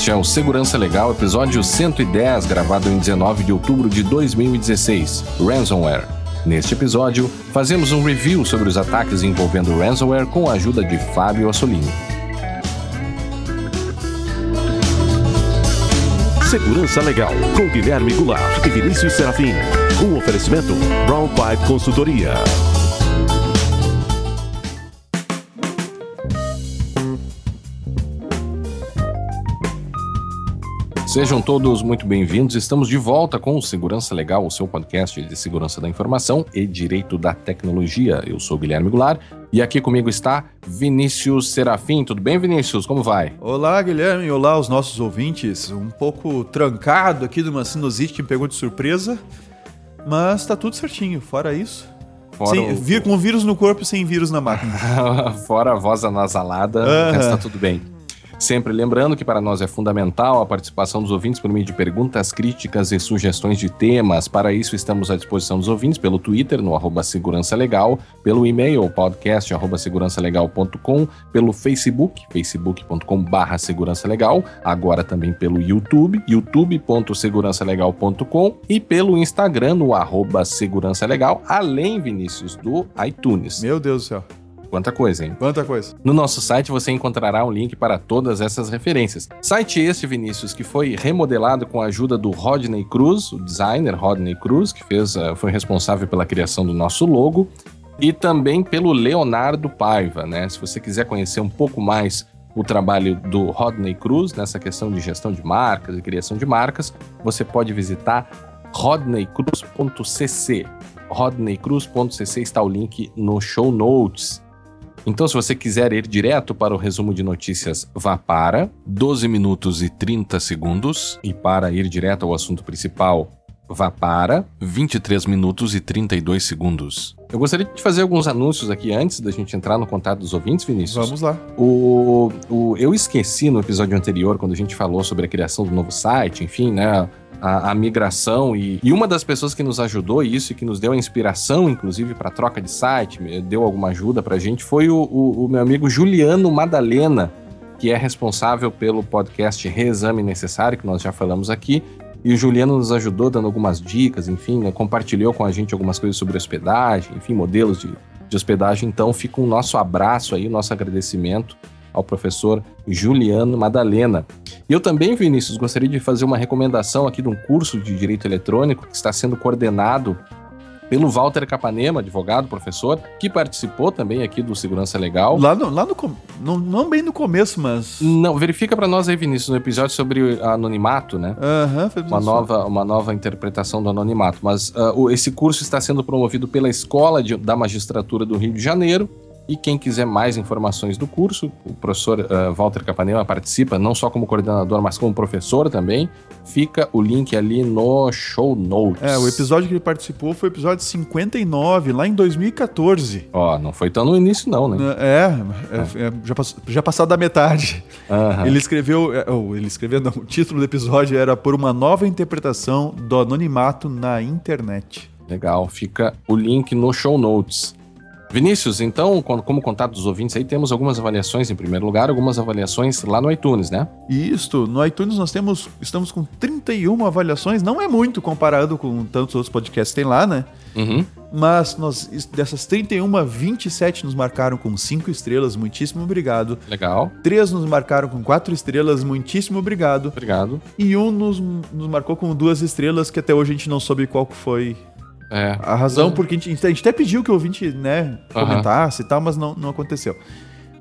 Este é o Segurança Legal, episódio 110, gravado em 19 de outubro de 2016, Ransomware. Neste episódio, fazemos um review sobre os ataques envolvendo ransomware com a ajuda de Fábio Assolini. Segurança Legal, com Guilherme Goulart e Vinícius Serafim. Um oferecimento Brown Pipe Consultoria. Sejam todos muito bem-vindos. Estamos de volta com o Segurança Legal, o seu podcast de segurança da informação e direito da tecnologia. Eu sou Guilherme Goulart e aqui comigo está Vinícius Serafim. Tudo bem, Vinícius? Como vai? Olá, Guilherme. Olá aos nossos ouvintes. Um pouco trancado aqui de uma sinusite que me pegou de surpresa, mas tá tudo certinho. Fora isso, Fora sem, o- vir, com vírus no corpo e sem vírus na máquina. Fora a voz anasalada, Aham. está tudo bem. Sempre lembrando que para nós é fundamental a participação dos ouvintes por meio de perguntas, críticas e sugestões de temas. Para isso, estamos à disposição dos ouvintes pelo Twitter, no arroba Segurança Legal, pelo e-mail, podcast, segurançalegal.com, pelo Facebook, facebook.com barra Segurança Legal, agora também pelo YouTube, youtube.segurançalegal.com e pelo Instagram, no arroba Segurança Legal, além, Vinícius, do iTunes. Meu Deus do céu. Quanta coisa, hein? Quanta coisa. No nosso site você encontrará um link para todas essas referências. Site este, Vinícius, que foi remodelado com a ajuda do Rodney Cruz, o designer Rodney Cruz, que fez, eh, foi responsável pela criação do nosso logo, e também pelo Leonardo Paiva, né? Se você quiser conhecer um pouco mais o trabalho do Rodney Cruz nessa questão de gestão de marcas e criação de marcas, você pode visitar rodneycruz.cc. rodneycruz.cc está o link no show notes. Então, se você quiser ir direto para o resumo de notícias, vá para 12 minutos e 30 segundos. E para ir direto ao assunto principal, vá para 23 minutos e 32 segundos. Eu gostaria de fazer alguns anúncios aqui antes da gente entrar no contato dos ouvintes, Vinícius. Vamos lá. O, o- eu esqueci no episódio anterior, quando a gente falou sobre a criação do novo site, enfim, né? A, a migração e, e uma das pessoas que nos ajudou isso e que nos deu a inspiração, inclusive, para troca de site, deu alguma ajuda pra gente, foi o, o- o meu amigo Juliano Madalena, que é responsável pelo podcast Reexame Necessário, que nós já falamos aqui. E o Juliano nos ajudou dando algumas dicas, enfim, né, compartilhou com a gente algumas coisas sobre hospedagem, enfim, modelos de, de hospedagem. Então, fica o nosso abraço aí, o nosso agradecimento ao professor Juliano Madalena. E eu também, Vinícius, gostaria de fazer uma recomendação aqui de um curso de Direito Eletrônico que está sendo coordenado pelo Walter Capanema, advogado, professor, que participou também aqui do Segurança Legal. Lá no, lá no não, não bem no começo, mas. Não, verifica para nós aí, Vinícius, no episódio sobre anonimato, né? Aham, foi uma nova, uma nova interpretação do anonimato. Mas o- esse curso está sendo promovido pela Escola de- da Magistratura do Rio de Janeiro. E quem quiser mais informações do curso, o professor ah, Walter Capanema participa não só como coordenador, mas como professor também. Fica o link ali no show notes. É, o episódio que ele participou foi o episódio 59, lá em 2014. Ó, não foi tão no início não, né? É, é, é, já, passou, já passou da metade. Aham. Ele escreveu, é, ele escreveu, não, o título do episódio era Por uma nova interpretação do anonimato na internet. Legal, fica o link no show notes. Vinícius, então, como contato dos ouvintes aí, temos algumas avaliações em primeiro lugar, algumas avaliações lá no iTunes, né? E isto, no iTunes nós temos, estamos com 31 avaliações, não é muito comparado com tantos outros podcasts que tem lá, né? Uhum. Mas nós, dessas 31, 27 nos marcaram com 5 estrelas, muitíssimo obrigado. Legal, 3 nos marcaram com 4 estrelas, muitíssimo obrigado. obrigado. E um nos, nos marcou com duas estrelas, que até hoje a gente não soube qual foi É, a razão, porque a gente, a gente até pediu que o ouvinte, né, Aham. comentasse e tal, mas não, não aconteceu.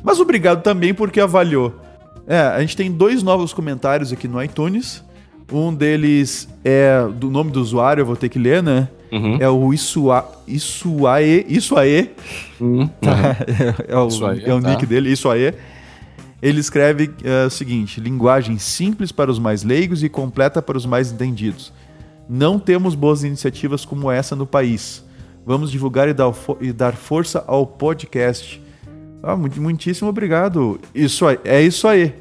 Mas obrigado também porque avaliou. É, a gente tem dois novos comentários aqui no iTunes. Um deles é do nome do usuário, eu vou ter que ler, né? Uhum. É o Isua, Isuae, Isuae, Uhum. tá? É, o, Isuaê, é o tá. nick dele, Isuae. Ele escreve é, o seguinte: linguagem simples para os mais leigos e completa para os mais entendidos. Não temos boas iniciativas como essa no país. Vamos divulgar e dar, e dar força ao podcast. Ah, muito- muitíssimo obrigado. Isso aí, é isso aí.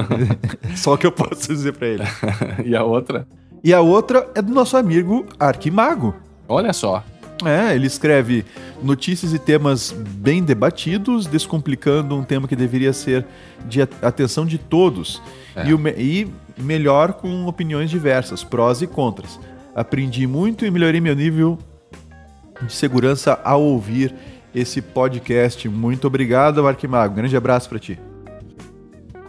Só o que eu posso dizer para ele. e a outra? E a outra é do nosso amigo Arquimago. Olha só. É, ele escreve notícias e temas bem debatidos, descomplicando um tema que deveria ser de atenção de todos. É. E, o, e melhor com opiniões diversas, prós e contras. Aprendi muito e melhorei meu nível de segurança ao ouvir esse podcast. Muito obrigado, Arquimago. Grande abraço para ti.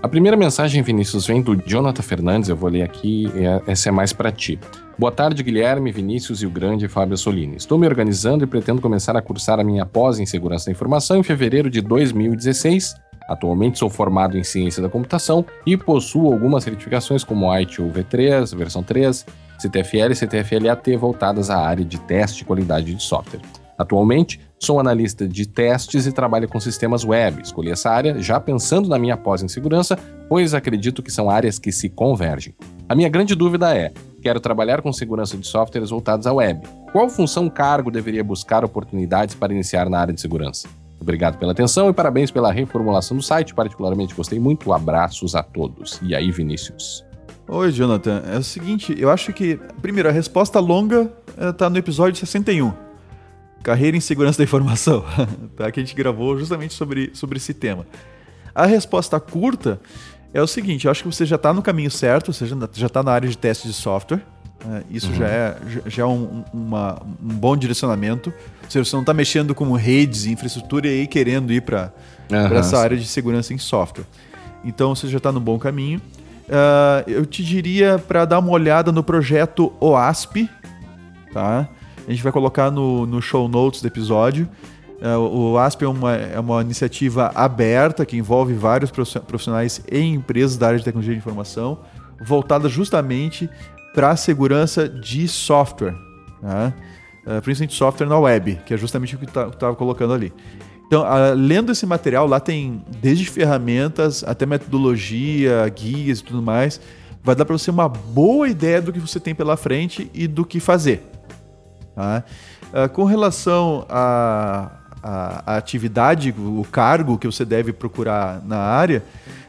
A primeira mensagem, Vinícius, vem do Jonathan Fernandes. Eu vou ler aqui, essa é mais para ti. Boa tarde, Guilherme, Vinícius e o grande Fábio Solini. Estou me organizando e pretendo começar a cursar a minha pós em Segurança da Informação em fevereiro de 2016. Atualmente sou formado em Ciência da Computação e possuo algumas certificações como ITU V3, versão 3, CTFL e CTFL-AT voltadas à área de teste e qualidade de software. Atualmente, sou analista de testes e trabalho com sistemas web. Escolhi essa área já pensando na minha pós em segurança, pois acredito que são áreas que se convergem. A minha grande dúvida é: quero trabalhar com segurança de softwares voltados à web. Qual função cargo deveria buscar oportunidades para iniciar na área de segurança? Obrigado pela atenção e parabéns pela reformulação do site. Particularmente gostei muito. Abraços a todos. E aí, Vinícius? Oi, Jonathan. É o seguinte, eu acho que, primeiro, a resposta longa está eh, no episódio 61. Carreira em Segurança da Informação, tá? que a gente gravou justamente sobre, sobre esse tema. A resposta curta é o seguinte: eu acho que você já está no caminho certo, você já está na área de teste de software. Né? isso uhum. já é, já é um, uma, um bom direcionamento. Você não está mexendo com redes infraestrutura e querendo ir para uhum. essa área de segurança em software. Então você já está no bom caminho. Uh, eu te diria para dar uma olhada no projeto OASP, tá? A gente vai colocar no, no show notes do episódio. Uh, o OASP é uma, é uma iniciativa aberta que envolve vários profissionais e empresas da área de tecnologia de informação, voltada justamente para a segurança de software, tá? uh, principalmente software na web, que é justamente o que estava tá, colocando ali. Então, uh, lendo esse material, lá tem desde ferramentas até metodologia, guias e tudo mais. Vai dar para você uma boa ideia do que você tem pela frente e do que fazer. Tá? Uh, com relação à a, a, atividade, o cargo que você deve procurar na área,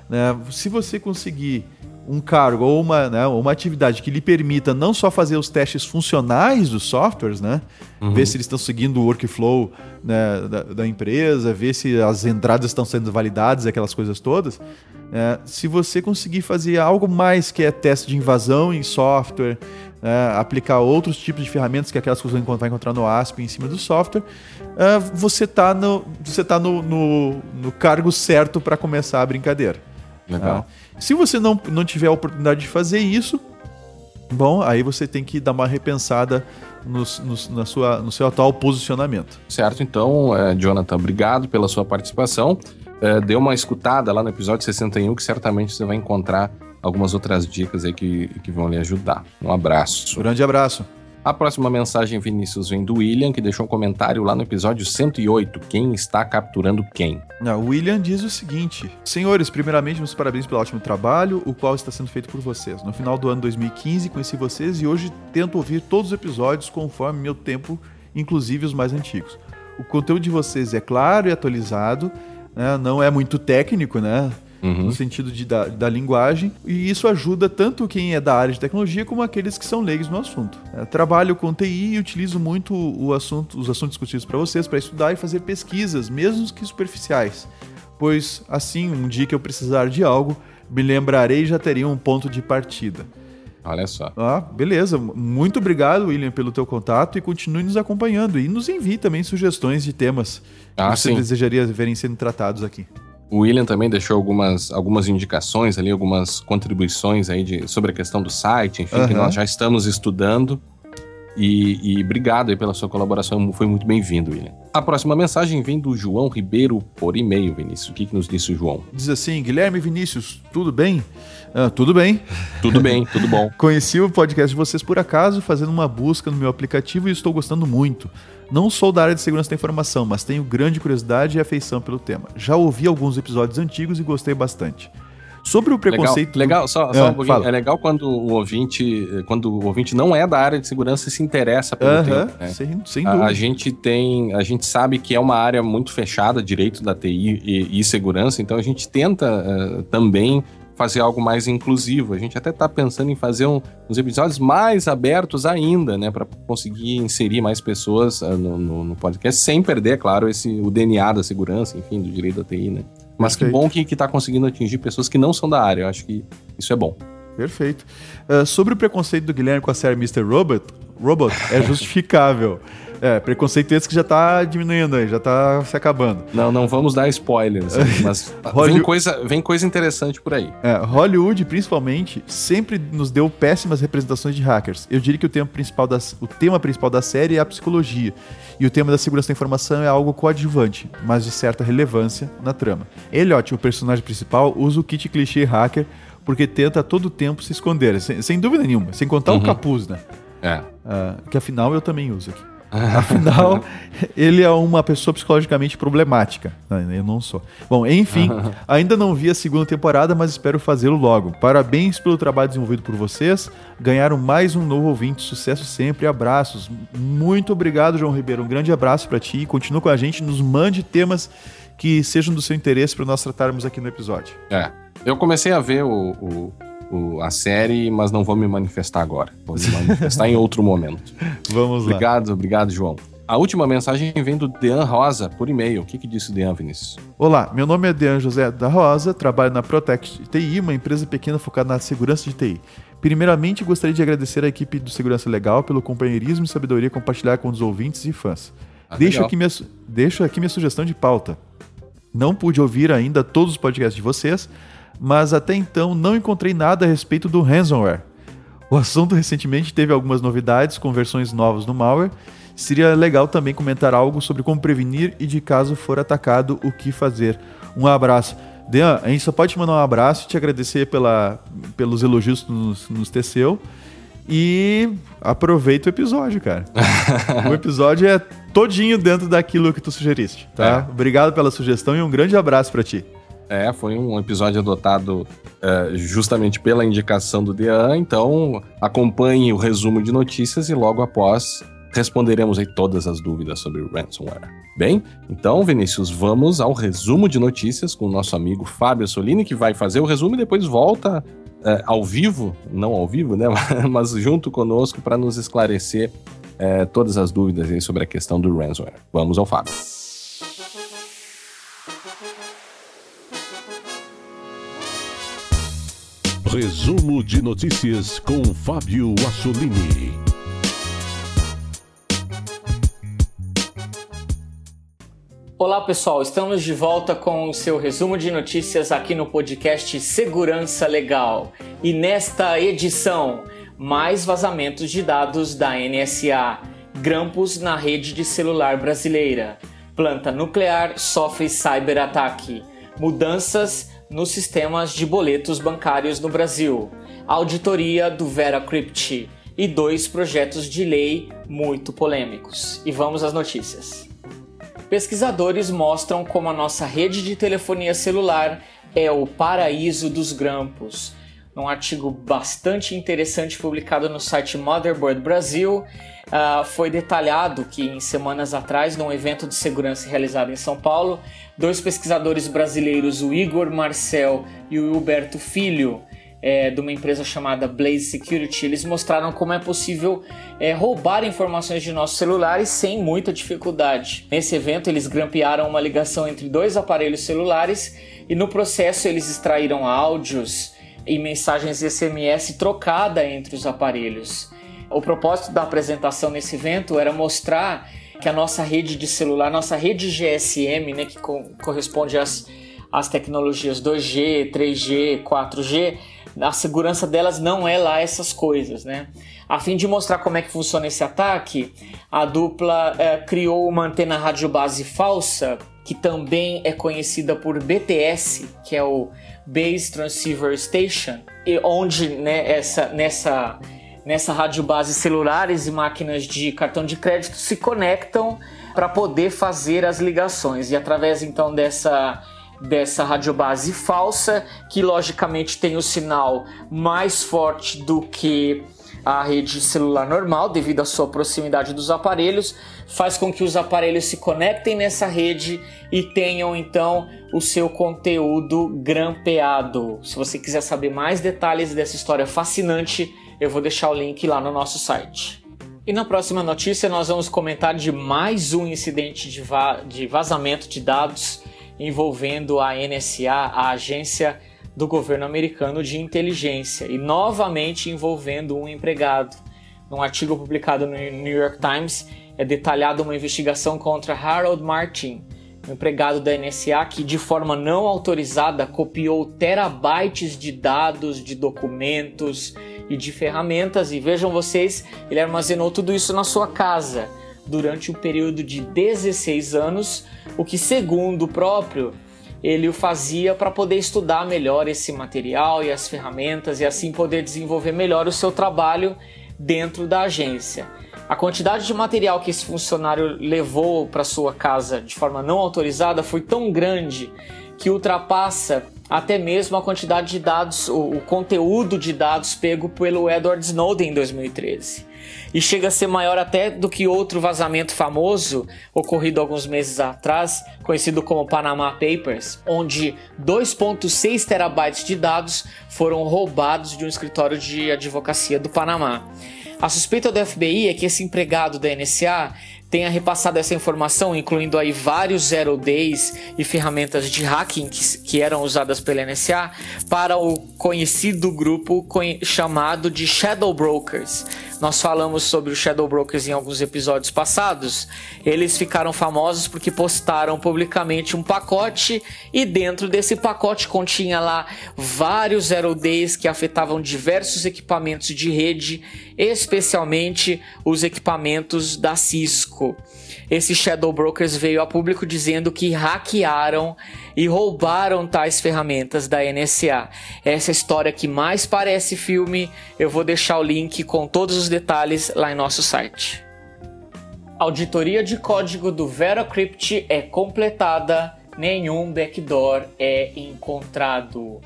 né, se você conseguir um cargo ou uma, né, uma atividade que lhe permita não só fazer os testes funcionais dos softwares, né, uhum. ver se eles estão seguindo o workflow né, da, da, empresa, ver se as entradas estão sendo validadas, aquelas coisas todas. Né, se você conseguir fazer algo mais que é teste de invasão em software, né, aplicar outros tipos de ferramentas que aquelas que vai encontrar no ASP em cima do software, uh, você está no, você tá no, no, no cargo certo para começar a brincadeira. Legal. Se você não, não tiver a oportunidade de fazer isso, bom, aí você tem que dar uma repensada no, no, na sua, no seu atual posicionamento. Certo, então, é, Jonathan, obrigado pela sua participação. É, dê uma escutada lá no episódio 61, que certamente você vai encontrar algumas outras dicas aí que, que vão lhe ajudar. Um abraço. Grande abraço. A próxima mensagem, Vinícius, vem do William, que deixou um comentário lá no episódio 108. Quem está capturando quem? Não, o William diz o seguinte: Senhores, primeiramente, meus parabéns pelo ótimo trabalho, o qual está sendo feito por vocês. No final do ano 2015, conheci vocês e hoje tento ouvir todos os episódios conforme meu tempo, inclusive os mais antigos. O conteúdo de vocês é claro e atualizado, né? não é muito técnico, né? Uhum. no sentido de, da, da, linguagem, e isso ajuda tanto quem é da área de tecnologia como aqueles que são leigos no assunto. É, trabalho com TI e utilizo muito o assunto, os assuntos discutidos para vocês para estudar e fazer pesquisas, mesmo que superficiais, pois assim, um dia que eu precisar de algo, me lembrarei e já teria um ponto de partida. Olha só. Ah, beleza. Muito obrigado, William, pelo teu contato e continue nos acompanhando. E nos envie também sugestões de temas ah, que você sim. desejaria verem sendo tratados aqui. O William também deixou algumas, algumas indicações ali, algumas contribuições aí de, sobre a questão do site, enfim, uhum. que nós já estamos estudando. E, e, obrigado aí pela sua colaboração, foi muito bem-vindo, William. A próxima mensagem vem do João Ribeiro por e-mail, Vinícius. O que, que nos disse o João? Diz assim: Guilherme Vinícius, tudo bem? Ah, tudo bem. Tudo bem, tudo bom. Conheci o podcast de vocês por acaso, fazendo uma busca no meu aplicativo e estou gostando muito. Não sou da área de segurança da informação, mas tenho grande curiosidade e afeição pelo tema. Já ouvi alguns episódios antigos e gostei bastante. Sobre o preconceito. Legal, legal só, só um pouquinho. É legal quando o ouvinte, quando o ouvinte não é da área de segurança e se interessa pelo uh -huh, tema. Né? Sem, sem dúvida. A, a, gente tem, a gente sabe que é uma área muito fechada, direito da TI e, e segurança, então a gente tenta uh, também fazer algo mais inclusivo. A gente até está pensando em fazer um, uns episódios mais abertos ainda, né, para conseguir inserir mais pessoas uh, no, no, no, podcast, sem perder, claro, esse, o DNA da segurança, enfim, do direito da TI, né. Mas Perfeito. que bom que está conseguindo atingir pessoas que não são da área. Eu acho que isso é bom. Perfeito. Uh, sobre o preconceito do Guilherme com a série Mr. Robot, Robot é justificável. É, preconceito esse que já tá diminuindo aí, já tá se acabando. Não, não vamos dar spoilers, mas vem, coisa, vem coisa interessante por aí. É, Hollywood, principalmente, sempre nos deu péssimas representações de hackers. Eu diria que o tema principal da, o tema principal da série é a psicologia. E o tema da segurança da informação é algo coadjuvante, mas de certa relevância na trama. Elliot, o personagem principal, usa o kit clichê hacker porque tenta a todo tempo se esconder, sem, sem dúvida nenhuma, sem contar uhum. o capuz, né? É. Uh, que afinal eu também uso aqui. Afinal, ele é uma pessoa psicologicamente problemática. Eu não sou. Bom, enfim, ainda não vi a segunda temporada, mas espero fazê-lo logo. Parabéns pelo trabalho desenvolvido por vocês. Ganharam mais um novo ouvinte. Sucesso sempre. Abraços. Muito obrigado, João Ribeiro. Um grande abraço para ti. Continua com a gente. Nos mande temas que sejam do seu interesse para nós tratarmos aqui no episódio. É. Eu comecei a ver o, o o, a série, mas não vou me manifestar agora. Vou me manifestar em outro momento. Vamos lá. Obrigado, obrigado, João. A última mensagem vem do Dean Rosa, por e-mail. O que, que disse o Dean, Vinícius? Olá, meu nome é Dean José da Rosa, trabalho na Protect TI, uma empresa pequena focada na segurança de TI. Primeiramente, gostaria de agradecer à equipe do Segurança Legal pelo companheirismo e sabedoria compartilhar com os ouvintes e fãs. Ah, deixo, aqui minha, deixo aqui minha sugestão de pauta. Não pude ouvir ainda todos os podcasts de vocês, mas até então não encontrei nada a respeito do ransomware. O assunto recentemente teve algumas novidades com versões novas do malware. Seria legal também comentar algo sobre como prevenir e, de caso for atacado, o que fazer. Um abraço. Dean, a gente só pode te mandar um abraço e te agradecer pela, pelos elogios que nos, nos teceu. E aproveita o episódio, cara. o episódio é todinho dentro daquilo que tu sugeriste, tá? É. Obrigado pela sugestão e um grande abraço para ti. É, foi um episódio adotado é, justamente pela indicação do Dean, então acompanhe o resumo de notícias e logo após responderemos aí todas as dúvidas sobre ransomware. Bem, então, Vinícius, vamos ao resumo de notícias com o nosso amigo Fábio Solini, que vai fazer o resumo e depois volta é, ao vivo, não ao vivo, né, mas junto conosco para nos esclarecer é, todas as dúvidas aí sobre a questão do ransomware. Vamos ao Fábio. Resumo de notícias com Fábio Assolini. Olá pessoal, estamos de volta com o seu resumo de notícias aqui no podcast Segurança Legal. E nesta edição, mais vazamentos de dados da NSA, grampos na rede de celular brasileira, planta nuclear sofre cyberataque, mudanças nos sistemas de boletos bancários no Brasil, auditoria do VeraCrypt e dois projetos de lei muito polêmicos. E vamos às notícias. Pesquisadores mostram como a nossa rede de telefonia celular é o paraíso dos grampos. Num artigo bastante interessante publicado no site Motherboard Brasil, uh, foi detalhado que em semanas atrás, num evento de segurança realizado em São Paulo, dois pesquisadores brasileiros, o Igor Marcel e o Huberto Filho, é, de uma empresa chamada Blaze Security, eles mostraram como é possível é, roubar informações de nossos celulares sem muita dificuldade. Nesse evento, eles grampearam uma ligação entre dois aparelhos celulares e no processo eles extraíram áudios e mensagens SMS trocada entre os aparelhos. O propósito da apresentação nesse evento era mostrar que a nossa rede de celular, nossa rede GSM, né, que co corresponde às, às tecnologias 2G, 3G, 4G, a segurança delas não é lá essas coisas, né? A fim de mostrar como é que funciona esse ataque, a dupla é, criou uma antena rádio base falsa, que também é conhecida por BTS, que é o Base Transceiver Station, e onde né, essa, nessa nessa rádio base celulares e máquinas de cartão de crédito se conectam para poder fazer as ligações. E através então dessa dessa radiobase falsa que logicamente tem o sinal mais forte do que à rede celular normal devido à sua proximidade dos aparelhos, faz com que os aparelhos se conectem nessa rede e tenham então o seu conteúdo grampeado. Se você quiser saber mais detalhes dessa história fascinante, eu vou deixar o link lá no nosso site. E na próxima notícia nós vamos comentar de mais um incidente de, va de vazamento de dados envolvendo a NSA, a agência do governo americano de inteligência, e novamente envolvendo um empregado. Num artigo publicado no New York Times, é detalhada uma investigação contra Harold Martin, um empregado da NSA que, de forma não autorizada, copiou terabytes de dados, de documentos e de ferramentas. E vejam vocês, ele armazenou tudo isso na sua casa durante um período de 16 anos, o que, segundo o próprio, ele o fazia para poder estudar melhor esse material e as ferramentas e assim poder desenvolver melhor o seu trabalho dentro da agência. A quantidade de material que esse funcionário levou para sua casa de forma não autorizada foi tão grande que ultrapassa até mesmo a quantidade de dados, o, conteúdo de dados pego pelo Edward Snowden em 2013 e chega a ser maior até do que outro vazamento famoso ocorrido alguns meses atrás, conhecido como Panama Papers, onde 2.6 terabytes de dados foram roubados de um escritório de advocacia do Panamá. A suspeita do FBI é que esse empregado da NSA tenha repassado essa informação, incluindo aí vários zero days e ferramentas de hacking que, que eram usadas pela NSA, para o conhecido grupo chamado de Shadow Brokers. Nós falamos sobre os Shadow Brokers em alguns episódios passados. Eles ficaram famosos porque postaram publicamente um pacote e dentro desse pacote continha lá vários zero days que afetavam diversos equipamentos de rede, especialmente os equipamentos da Cisco. Esse Shadow Brokers veio a público dizendo que hackearam e roubaram tais ferramentas da NSA. Essa é história que mais parece filme, eu vou deixar o link com todos os detalhes lá em nosso site. Auditoria de código do VeraCrypt é completada, nenhum backdoor é encontrado.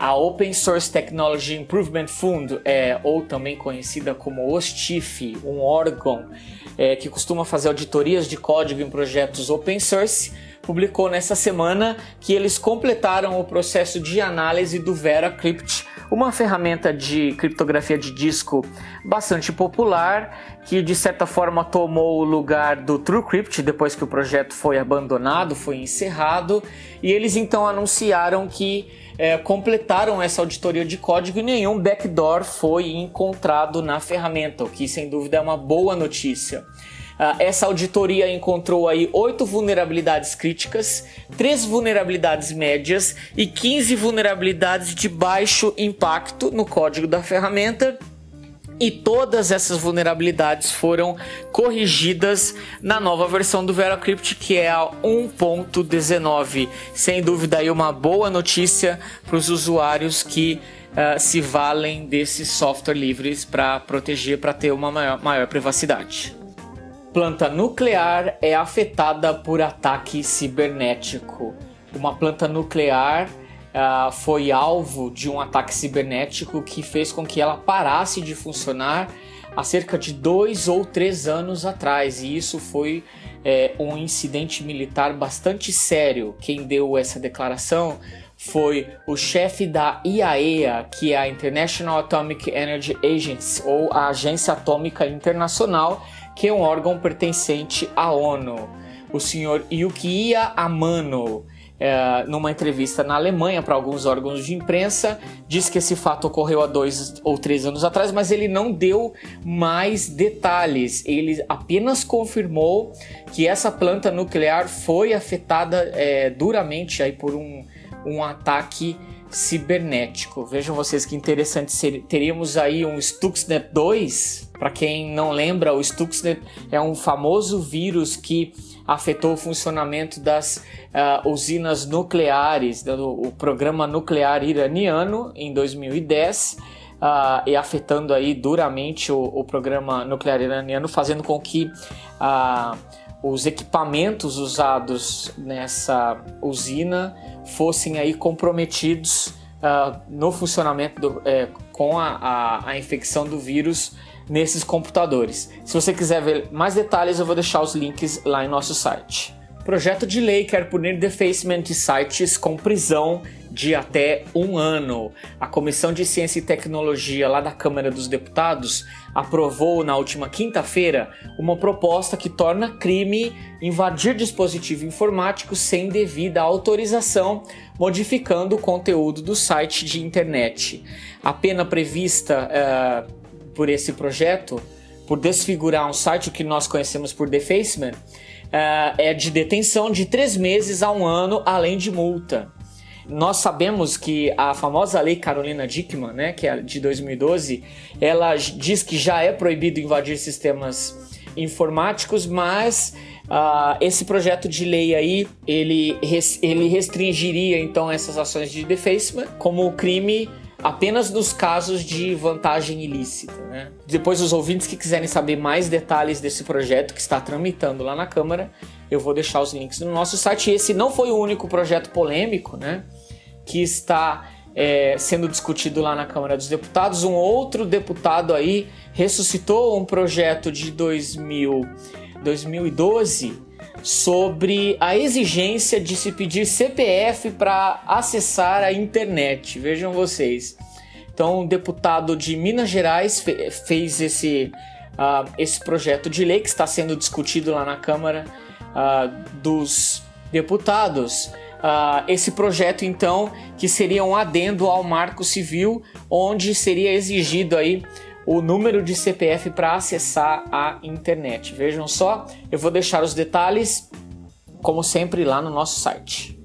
A Open Source Technology Improvement Fund, é, ou também conhecida como OSTIF, um órgão é, que costuma fazer auditorias de código em projetos open source, publicou nessa semana que eles completaram o processo de análise do VeraCrypt, uma ferramenta de criptografia de disco bastante popular, que de certa forma tomou o lugar do TrueCrypt depois que o projeto foi abandonado, foi encerrado, e eles então anunciaram que é, completaram essa auditoria de código e nenhum backdoor foi encontrado na ferramenta, o que sem dúvida é uma boa notícia. Uh, essa auditoria encontrou aí oito vulnerabilidades críticas, três vulnerabilidades médias e 15 vulnerabilidades de baixo impacto no código da ferramenta e todas essas vulnerabilidades foram corrigidas na nova versão do VeraCrypt, que é a 1.19. Sem dúvida aí uma boa notícia para os usuários que uh, se valem desses software livres para proteger, para ter uma maior, maior privacidade. Planta nuclear é afetada por ataque cibernético. Uma planta nuclear uh, foi alvo de um ataque cibernético que fez com que ela parasse de funcionar há cerca de dois ou três anos atrás, e isso foi é, um incidente militar bastante sério. Quem deu essa declaração foi o chefe da IAEA, que é a International Atomic Energy Agency, ou a Agência Atômica Internacional, que é um órgão pertencente à ONU. O senhor Yukiya Amano é, numa entrevista na Alemanha para alguns órgãos de imprensa, disse que esse fato ocorreu há dois ou três anos atrás, mas ele não deu mais detalhes. Ele apenas confirmou que essa planta nuclear foi afetada é, duramente aí por um, um ataque cibernético. Vejam vocês que interessante. Teríamos aí um Stuxnet 2. Para quem não lembra, o Stuxnet é um famoso vírus que afetou o funcionamento das uh, usinas nucleares, do, o programa nuclear iraniano em 2010. Uh, ah, e afetando aí duramente o, o, programa nuclear iraniano, fazendo com que uh, os equipamentos usados nessa usina fossem aí comprometidos uh, no funcionamento do, é, com a, a, a infecção do vírus nesses computadores. Se você quiser ver mais detalhes, eu vou deixar os links lá em nosso site. Projeto de lei quer punir defacement de sites com prisão de até um ano. A Comissão de Ciência e Tecnologia lá da Câmara dos Deputados aprovou na última quinta-feira uma proposta que torna crime invadir dispositivo informático sem devida autorização, modificando o conteúdo do site de internet. A pena prevista uh, por esse projeto, por desfigurar um site, que nós conhecemos por defacement, uh, é de detenção de três meses a um ano, além de multa. Nós sabemos que a famosa lei Carolina Dickman, né, que é de 2012, ela diz que já é proibido invadir sistemas informáticos, mas uh, esse projeto de lei aí ele, ele restringiria então essas ações de defacement como crime apenas nos casos de vantagem ilícita. Né? Depois, os ouvintes que quiserem saber mais detalhes desse projeto que está tramitando lá na Câmara, eu vou deixar os links no nosso site. Esse não foi o único projeto polêmico né, que está é, sendo discutido lá na Câmara dos Deputados. Um outro deputado aí ressuscitou um projeto de 2000, 2012 sobre a exigência de se pedir CPF para acessar a internet. Vejam vocês. Então, um deputado de Minas Gerais fe fez esse, uh, esse projeto de lei que está sendo discutido lá na Câmara uh, dos Deputados. Uh, esse projeto, então, que seria um adendo ao Marco Civil, onde seria exigido aí o número de CPF para acessar a internet. Vejam só, eu vou deixar os detalhes, como sempre, lá no nosso site.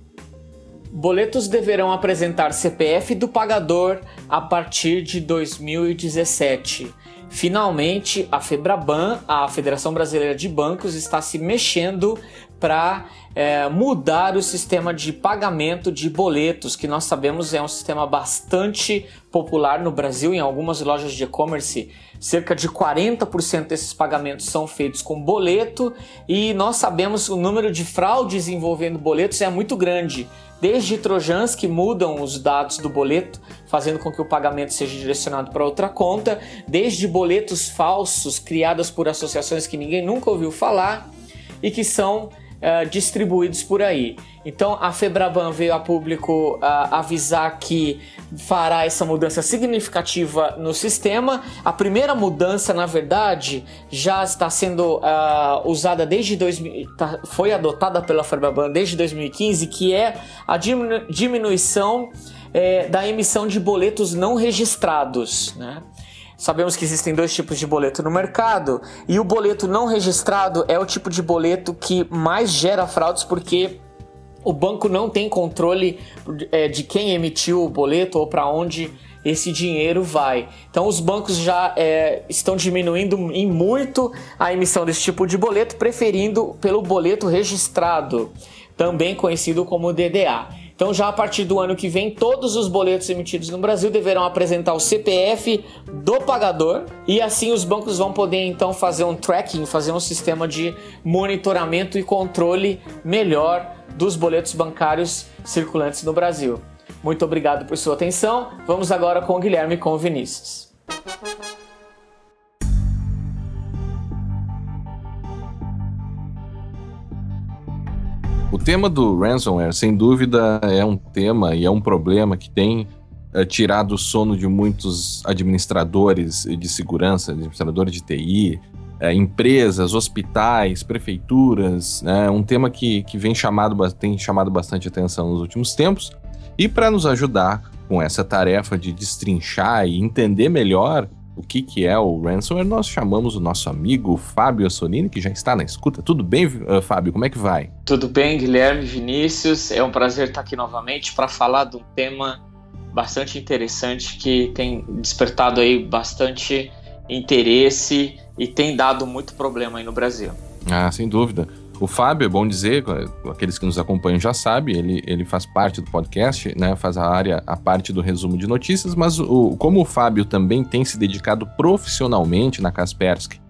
Boletos deverão apresentar CPF do pagador a partir de 2017. Finalmente, a Febraban, a Federação Brasileira de Bancos, está se mexendo para é, mudar o sistema de pagamento de boletos, que nós sabemos é um sistema bastante popular no Brasil, em algumas lojas de e-commerce. Cerca de 40% desses pagamentos são feitos com boleto e nós sabemos o número de fraudes envolvendo boletos é muito grande. Desde trojans que mudam os dados do boleto, fazendo com que o pagamento seja direcionado para outra conta, desde boletos falsos criados por associações que ninguém nunca ouviu falar e que são uh, distribuídos por aí. Então a Febraban veio a público uh, avisar que fará essa mudança significativa no sistema. A primeira mudança, na verdade, já está sendo uh, usada desde 2000, tá, foi adotada pela Febraban desde 2015, que é a diminu diminuição é, da emissão de boletos não registrados, né? Sabemos que existem dois tipos de boleto no mercado e o boleto não registrado é o tipo de boleto que mais gera fraudes porque o banco não tem controle é, de quem emitiu o boleto ou para onde esse dinheiro vai. Então os bancos já é, estão diminuindo em muito a emissão desse tipo de boleto, preferindo pelo boleto registrado, também conhecido como DDA. Então, já a partir do ano que vem, todos os boletos emitidos no Brasil deverão apresentar o CPF do pagador e assim os bancos vão poder então fazer um tracking, fazer um sistema de monitoramento e controle melhor dos boletos bancários circulantes no Brasil. Muito obrigado por sua atenção. Vamos agora com o Guilherme e com o Vinícius. O tema do ransomware, sem dúvida, é um tema e é um problema que tem é, tirado o sono de muitos administradores de segurança, administradores de TI, é, empresas, hospitais, prefeituras. É né? um tema que, que vem chamado, tem chamado bastante atenção nos últimos tempos. E para nos ajudar com essa tarefa de destrinchar e entender melhor o que, que é o ransomware, nós chamamos o nosso amigo Fábio Assolini, que já está na escuta. Tudo bem, uh, Fábio? Como é que vai? Tudo bem, Guilherme, Vinícius. É um prazer estar aqui novamente para falar de um tema bastante interessante que tem despertado aí bastante interesse e tem dado muito problema aí no Brasil. Ah, sem dúvida. O Fábio, é bom dizer, aqueles que nos acompanham já sabem, ele, ele faz parte do podcast, né? Faz a área, a parte do resumo de notícias, mas o, como o Fábio também tem se dedicado profissionalmente na Kaspersky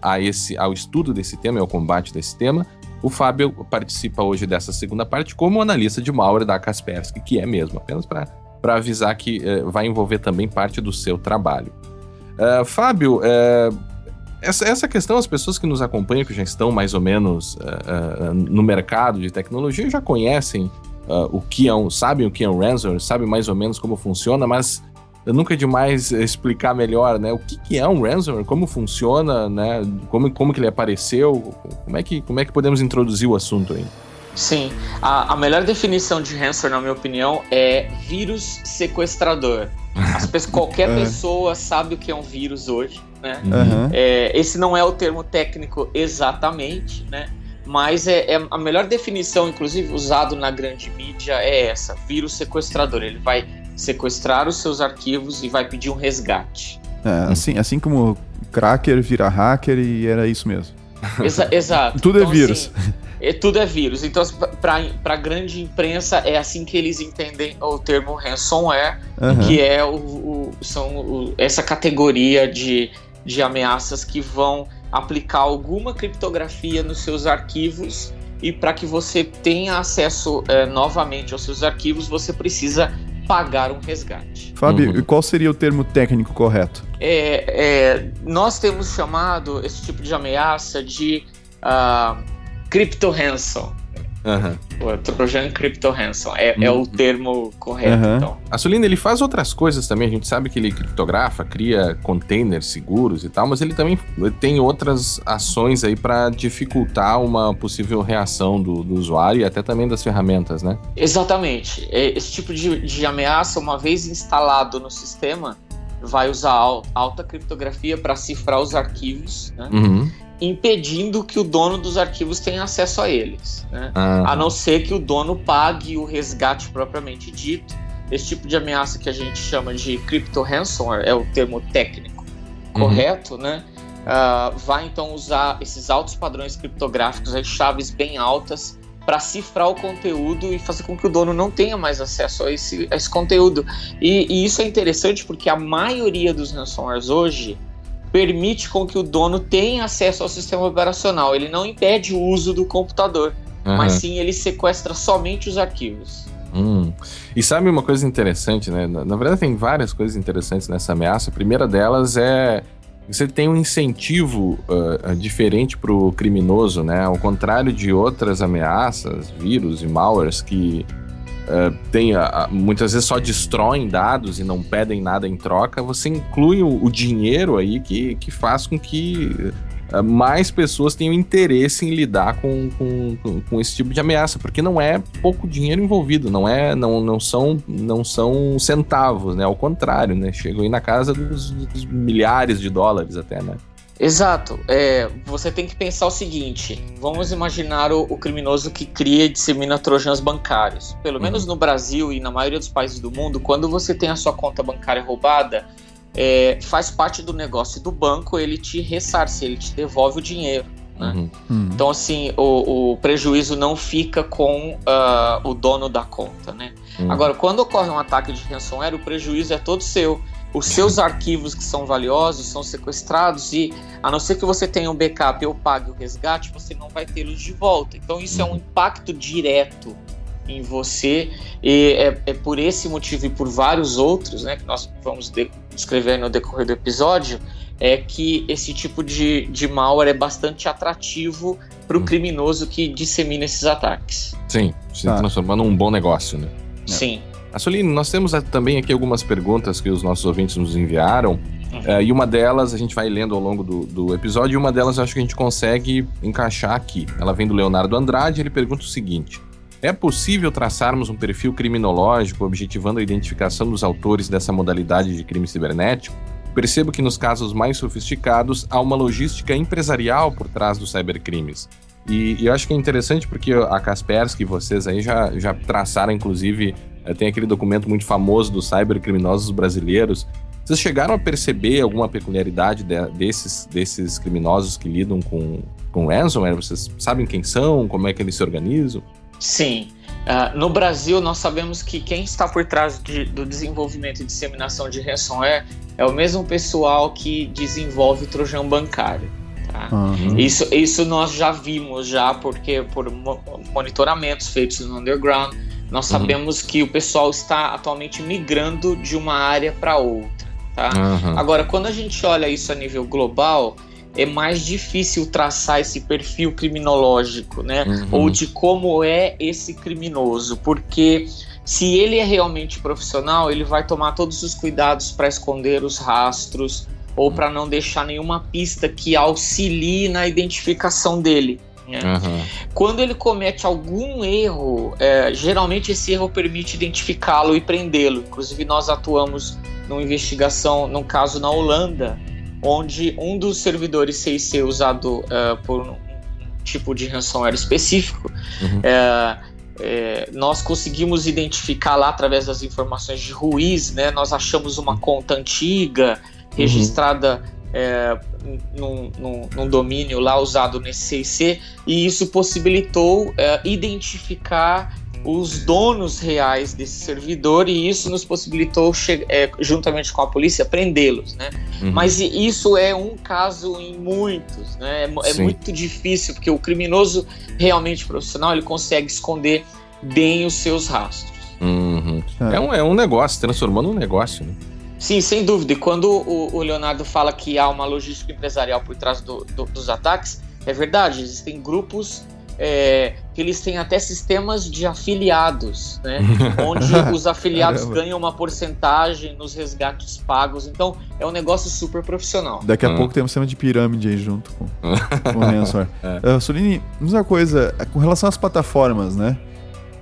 a esse, ao estudo desse tema e ao combate desse tema, o Fábio participa hoje dessa segunda parte como analista de malware da Kaspersky, que é mesmo, apenas para avisar que uh, vai envolver também parte do seu trabalho. Uh, Fábio, uh, essa, essa questão, as pessoas que nos acompanham, que já estão mais ou menos no mercado de tecnologia, já conhecem o que é um, sabem o que é um ransomware, sabem mais ou menos como funciona, mas nunca é demais explicar melhor, né? O que, que é um ransomware, como funciona, né? Como, como que ele apareceu, como é que, como é que podemos introduzir o assunto aí? Sim, a, a melhor definição de ransomware, na minha opinião, é vírus sequestrador. Pessoas, qualquer é. pessoa sabe o que é um vírus hoje, né? Uhum. É, esse não é o termo técnico exatamente, né? Mas é, é, a melhor definição, inclusive usado na grande mídia, é essa: vírus sequestrador. Ele vai sequestrar os seus arquivos e vai pedir um resgate. É, assim, assim como cracker vira hacker e era isso mesmo. Exa exato. Tudo é então, é vírus. Assim, é, tudo é vírus. Então, para a grande imprensa, é assim que eles entendem o termo ransomware, uhum. que é o, o são o, essa categoria de, de ameaças que vão aplicar alguma criptografia nos seus arquivos e para que você tenha acesso é, novamente aos seus arquivos, você precisa pagar um resgate. Fábio, uhum. qual seria o termo técnico correto? É, é, nós temos chamado esse tipo de ameaça de uh, Crypto Ransom. Uhum. O Trojan Crypto Ransom é, uhum. é o uhum. termo correto. Uhum. Então. A Solina ele faz outras coisas também. A gente sabe que ele criptografa, cria containers seguros e tal, mas ele também tem outras ações aí para dificultar uma possível reação do, do, usuário e até também das ferramentas, né? Exatamente. É, esse tipo de, de ameaça, uma vez instalado no sistema, vai usar alta criptografia para cifrar os arquivos, né? Uhum impedindo que o dono dos arquivos tenha acesso a eles, né? uhum. a não ser que o dono pague o resgate propriamente dito. Esse tipo de ameaça que a gente chama de crypto ransomware é o termo técnico uhum. correto, né? Uh, vai então usar esses altos padrões criptográficos, as chaves bem altas, para cifrar o conteúdo e fazer com que o dono não tenha mais acesso a esse, a esse conteúdo. E, e isso é interessante porque a maioria dos ransomwares hoje permite com que o dono tenha acesso ao sistema operacional. Ele não impede o uso do computador, uhum. mas sim ele sequestra somente os arquivos. Hum. E sabe uma coisa interessante, né? Na, na, verdade, tem várias coisas interessantes nessa ameaça. A primeira delas é você tem um incentivo uh, diferente para o criminoso, né? Ao contrário de outras ameaças, vírus e malwares que uh, tem, uh, muitas vezes só destroem dados e não pedem nada em troca, você inclui o, o dinheiro aí que, que faz com que uh, mais pessoas tenham interesse em lidar com, com, com, esse tipo de ameaça, porque não é pouco dinheiro envolvido, não é não, não, são, não são centavos, né? Ao contrário, né? Chegam aí na casa dos, dos milhares de dólares até, né? Exato. É, você tem que pensar o seguinte: vamos imaginar o, o criminoso que cria e dissemina trojans bancários. Pelo uhum. menos no Brasil e na maioria dos países do mundo, quando você tem a sua conta bancária roubada, é, faz parte do negócio do banco ele te ressarce, ele te devolve o dinheiro. Né? Uhum. Uhum. Então, assim, o, o, prejuízo não fica com uh, o dono da conta. Né? Uhum. Agora, quando ocorre um ataque de ransomware, o prejuízo é todo seu os seus arquivos que são valiosos são sequestrados e a não ser que você tenha um backup ou pague o resgate, você não vai tê-los de volta. Então isso é um impacto direto em você e é, é, por esse motivo e por vários outros, né, que nós vamos descrever no decorrer do episódio, é que esse tipo de, de malware é bastante atrativo para o hum. criminoso que dissemina esses ataques. Sim, se tá. transformando num bom negócio, né? Sim. Assolino, nós temos também aqui algumas perguntas que os nossos ouvintes nos enviaram. Uhum. e uma delas a gente vai lendo ao longo do, do episódio, e uma delas eu acho que a gente consegue encaixar aqui. Ela vem do Leonardo Andrade, ele pergunta o seguinte: É possível traçarmos um perfil criminológico objetivando a identificação dos autores dessa modalidade de crime cibernético? Percebo que nos casos mais sofisticados há uma logística empresarial por trás dos cybercrimes. E, e eu acho que é interessante porque a Kaspersky, vocês aí já, já traçaram, inclusive, eh, tem aquele documento muito famoso dos cybercriminosos brasileiros. Vocês chegaram a perceber alguma peculiaridade de, desses, desses criminosos que lidam com, com ransomware? Vocês sabem quem são? Como é que eles se organizam? Sim. Uh, no Brasil, nós sabemos que quem está por trás de, do desenvolvimento e disseminação de ransomware é o mesmo pessoal que desenvolve o trojão bancário. Tá? Uhum. Isso, isso nós já vimos já porque por monitoramentos feitos no underground nós uhum. sabemos que o pessoal está atualmente migrando de uma área para outra. Tá? Uhum. Agora, quando a gente olha isso a nível global, é mais difícil traçar esse perfil criminológico, né? Uhum. Ou de como é esse criminoso, porque se ele é realmente profissional, ele vai tomar todos os cuidados para esconder os rastros ou para não deixar nenhuma pista que auxilie na identificação dele. Né? Uhum. Quando ele comete algum erro, é, geralmente esse erro permite identificá-lo e prendê-lo. Inclusive, nós atuamos numa investigação, num caso na Holanda, onde um dos servidores CIC usado uh, por um tipo de ransomware específico, uhum. é, é, nós conseguimos identificar lá através das informações de Ruiz, né? Nós achamos uma conta antiga registrada uhum. é, num, num, num, domínio lá usado nesse CIC e isso possibilitou é, identificar os donos reais desse servidor e isso nos possibilitou, é, juntamente com a polícia, prendê-los, né? Uhum. Mas isso é um caso em muitos, né? É, é muito difícil, porque o criminoso realmente profissional, ele consegue esconder bem os seus rastros. Uhum. É. é. um, é um negócio, transformando um negócio, né? Sim, sem dúvida. E quando o, o, Leonardo fala que há uma logística empresarial por trás do, do, dos ataques, é verdade. Existem grupos é, que eles têm até sistemas de afiliados, né? onde os afiliados Caramba. ganham uma porcentagem nos resgates pagos. Então é um negócio super profissional. Daqui a hum. pouco tem um sistema de pirâmide aí junto com, com o ransomware. É. Uh, Solini, uma coisa, com relação às plataformas, né?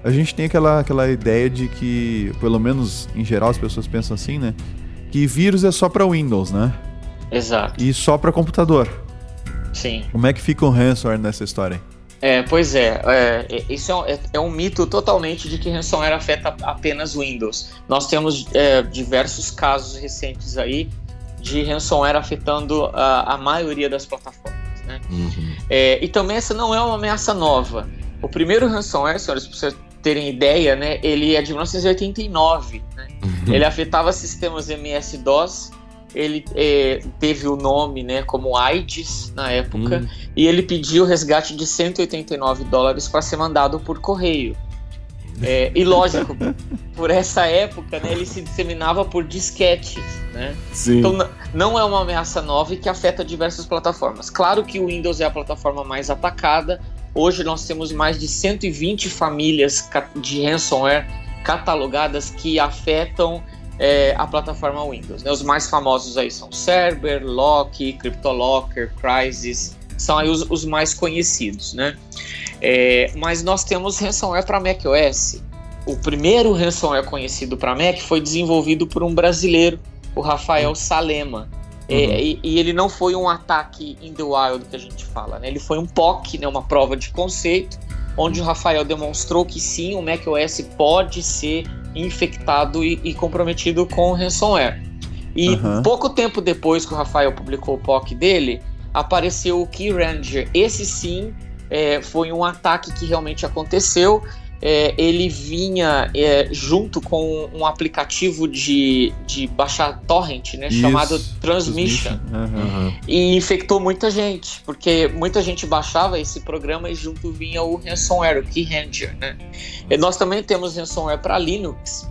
A gente tem aquela, aquela ideia de que, pelo menos em geral, as pessoas pensam assim, né? Que vírus é só para Windows, né? Exato. E só para computador. Sim. Como é que fica o ransomware nessa história? É, pois é, é, é isso é um, é, é um, mito totalmente de que ransomware afeta apenas Windows. Nós temos é, diversos casos recentes aí de ransomware afetando a, a maioria das plataformas. Né? Uhum. É, e também essa não é uma ameaça nova. O primeiro ransomware, senhores, para vocês terem ideia, né, ele é de 1989. Né? Uhum. Ele afetava sistemas MS-DOS ele é, teve o nome né, como AIDS na época hum. e ele pediu resgate de 189 dólares para ser mandado por correio. É, e lógico, por essa época, né, ele se disseminava por disquetes, né? Então não é uma ameaça nova e que afeta diversas plataformas. Claro que o Windows é a plataforma mais atacada. Hoje nós temos mais de 120 famílias de ransomware catalogadas que afetam é, a plataforma Windows. Né? Os mais famosos aí são Cerber, Lock, CryptoLocker, Crysis, são aí os, os mais conhecidos, né? É, mas nós temos ransomware para macOS. O primeiro ransomware conhecido para Mac foi desenvolvido por um brasileiro, o Rafael Salema. É, uhum. É, e, e, ele não foi um ataque in the wild que a gente fala, né? Ele foi um POC, né? uma prova de conceito, onde o Rafael demonstrou que sim, o macOS pode ser infectado e, e comprometido com ransomware. E uhum. pouco tempo depois que o Rafael publicou o POC dele, apareceu o Key Ranger. Esse sim é, foi um ataque que realmente aconteceu é, ele vinha é, junto com um aplicativo de, de baixar torrent, né, Isso, chamado Transmission, uhum. e infectou muita gente, porque muita gente baixava esse programa e junto vinha o ransomware, o Keyranger, né. E nós também temos ransomware para Linux,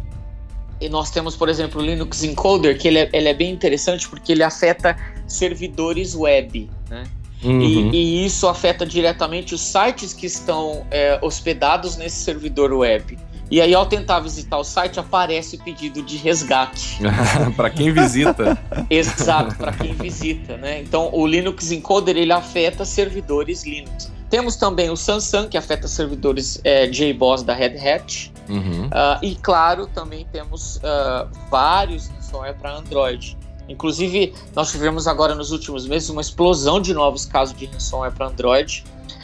e nós temos, por exemplo, o Linux Encoder, que ele é, ele é bem interessante porque ele afeta servidores web, né. Uhum. E, e, isso afeta diretamente os sites que estão é, hospedados nesse servidor web. E aí, ao tentar visitar o site, aparece o pedido de resgate. para quem visita. Exato, para quem visita, né? Então, o Linux Encoder ele afeta servidores Linux. Temos também o Samsung, que afeta servidores é, JBoss da Red Hat. Uhum. Uh, e, claro, também temos uh, vários software para Android. Inclusive, nós tivemos agora nos últimos meses uma explosão de novos casos de ransomware para Android,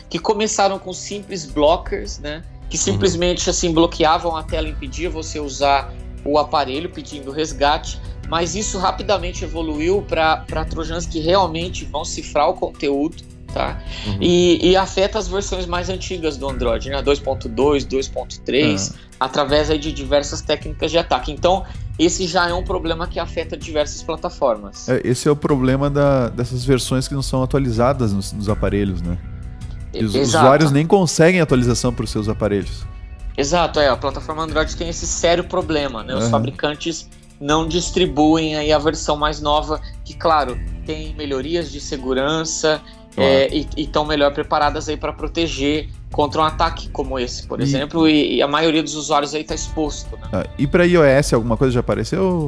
que começaram com simples blockers, né? Que simplesmente assim bloqueavam a tela e impediam você usar o aparelho pedindo resgate, mas isso rapidamente evoluiu para trojans que realmente vão cifrar o conteúdo, tá? Uhum. E, e, afeta as versões mais antigas do Android, né? 2.2, 2.3, uhum. através aí de diversas técnicas de ataque. Então, esse já é um problema que afeta diversas plataformas. É, esse é o problema da, dessas versões que não são atualizadas nos, nos aparelhos, né? E os Exato. usuários nem conseguem atualização para os seus aparelhos. Exato, é. A plataforma Android tem esse sério problema, né? Os Uhum. fabricantes não distribuem aí a versão mais nova, que, claro, tem melhorias de segurança Claro. é, e estão melhor preparadas aí para proteger contra um ataque como esse, por E- exemplo, e, e a maioria dos usuários aí está exposto, né? Ah, e para iOS, alguma coisa já apareceu?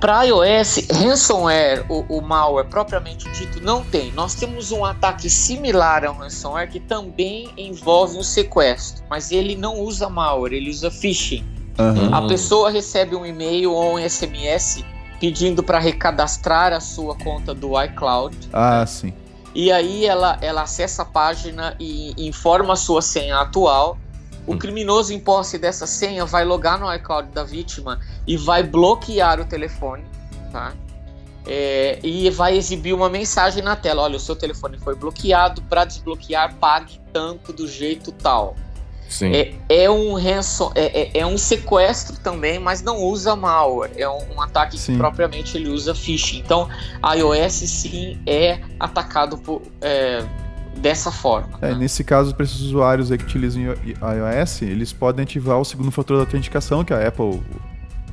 Para iOS, ransomware, o, o malware propriamente dito, não tem. Nós temos um ataque similar ao ransomware que também envolve um sequestro, mas ele não usa malware, ele usa phishing. Aham. A pessoa recebe um e-mail ou um SMS pedindo para recadastrar a sua conta do iCloud. Ah, sim. E aí ela, ela acessa a página e informa a sua senha atual. O Hum. criminoso em posse dessa senha vai logar no iCloud da vítima e vai bloquear o telefone, tá? É, e vai exibir uma mensagem na tela: olha, o seu telefone foi bloqueado, para desbloquear, pague tanto do jeito tal. É, é um ransom, é, é- é um sequestro também, mas não usa malware. É um, um ataque Sim. que propriamente ele usa phishing. Então, iOS sim é atacado por, é, dessa forma. É, né? nesse caso, para esses usuários que utilizam iOS, eles podem ativar o segundo fator da autenticação que a Apple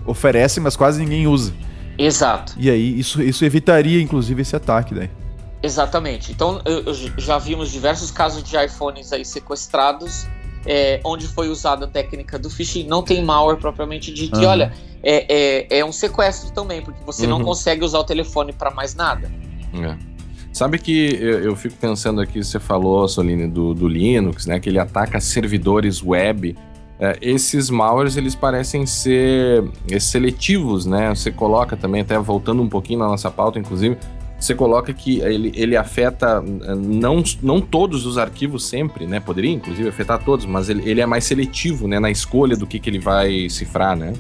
oferece, mas quase ninguém usa. Exato, E aí, isso, isso evitaria, inclusive, esse ataque daí. exatamente. Então, eu, eu já vimos diversos casos de iPhones aí sequestrados, é, onde foi usada a técnica do phishing. Não tem malware propriamente dito. E Aham. olha, é, é, é um sequestro também, porque você não Uhum. consegue usar o telefone para mais nada. É. Sabe que eu, eu fico pensando aqui, você falou, Soline, do, do Linux, né? Que ele ataca servidores web. É, esses malwares, eles parecem ser é, seletivos, né? Você coloca também, até voltando um pouquinho na nossa pauta, inclusive, você coloca que ele, ele afeta é, não, não todos os arquivos sempre, né? Poderia, inclusive, afetar todos, mas ele, ele é mais seletivo, né? Na escolha do que, que ele vai cifrar, né?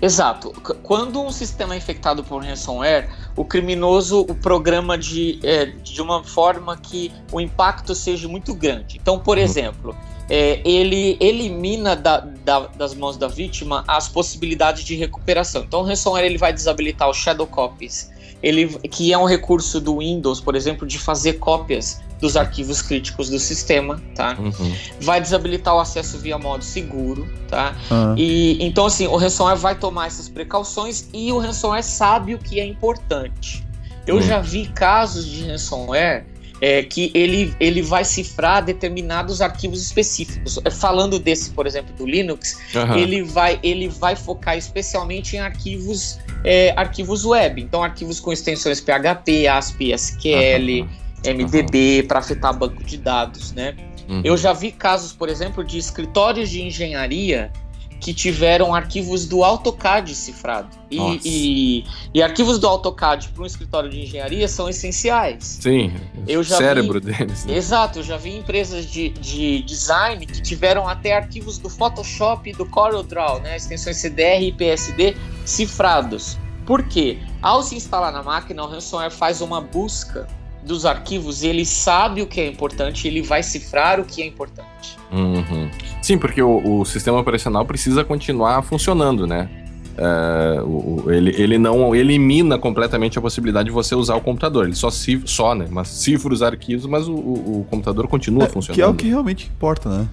Exato. Quando um sistema é infectado por ransomware, o criminoso o programa de, é, de uma forma que o impacto seja muito grande. Então, por Uhum. exemplo, é, ele elimina da- da- das mãos da vítima as possibilidades de recuperação. Então, o ransomware ele vai desabilitar os shadow copies, ele, que é um recurso do Windows, por exemplo, de fazer cópias dos arquivos críticos do sistema, tá? Uhum. Vai desabilitar o acesso via modo seguro, tá? Ah, E então assim, o ransomware vai tomar essas precauções e o ransomware sabe o que é importante. Eu Hum. já vi casos de ransomware é, que ele, ele vai cifrar determinados arquivos específicos. É, Falando desse, por exemplo, do Linux, ele, vai, ele vai focar especialmente em arquivos, é, arquivos web. Então, arquivos com extensões PHP, ASP, SQL, Aham. MDB, para afetar banco de dados, né? Uhum. Eu já vi casos, por exemplo, de escritórios de engenharia que tiveram arquivos do AutoCAD cifrado. E, e, e arquivos do AutoCAD para um escritório de engenharia são essenciais. Sim, Eu já cérebro deles. né? Exato, eu já vi empresas de, de design que tiveram até arquivos do Photoshop e do CorelDRAW, né, extensões CDR e PSD cifrados. Por quê? Ao se instalar na máquina, o ransomware faz uma busca dos arquivos, ele sabe o que é importante, ele vai cifrar o que é importante. Uhum. Sim, porque o, o sistema operacional precisa continuar funcionando, né? É, o- o- ele, ele não elimina completamente a possibilidade de você usar o computador. Ele só, cif- só né? Mas cifra os arquivos, mas o, o- o computador continua funcionando. que é o que realmente importa, né?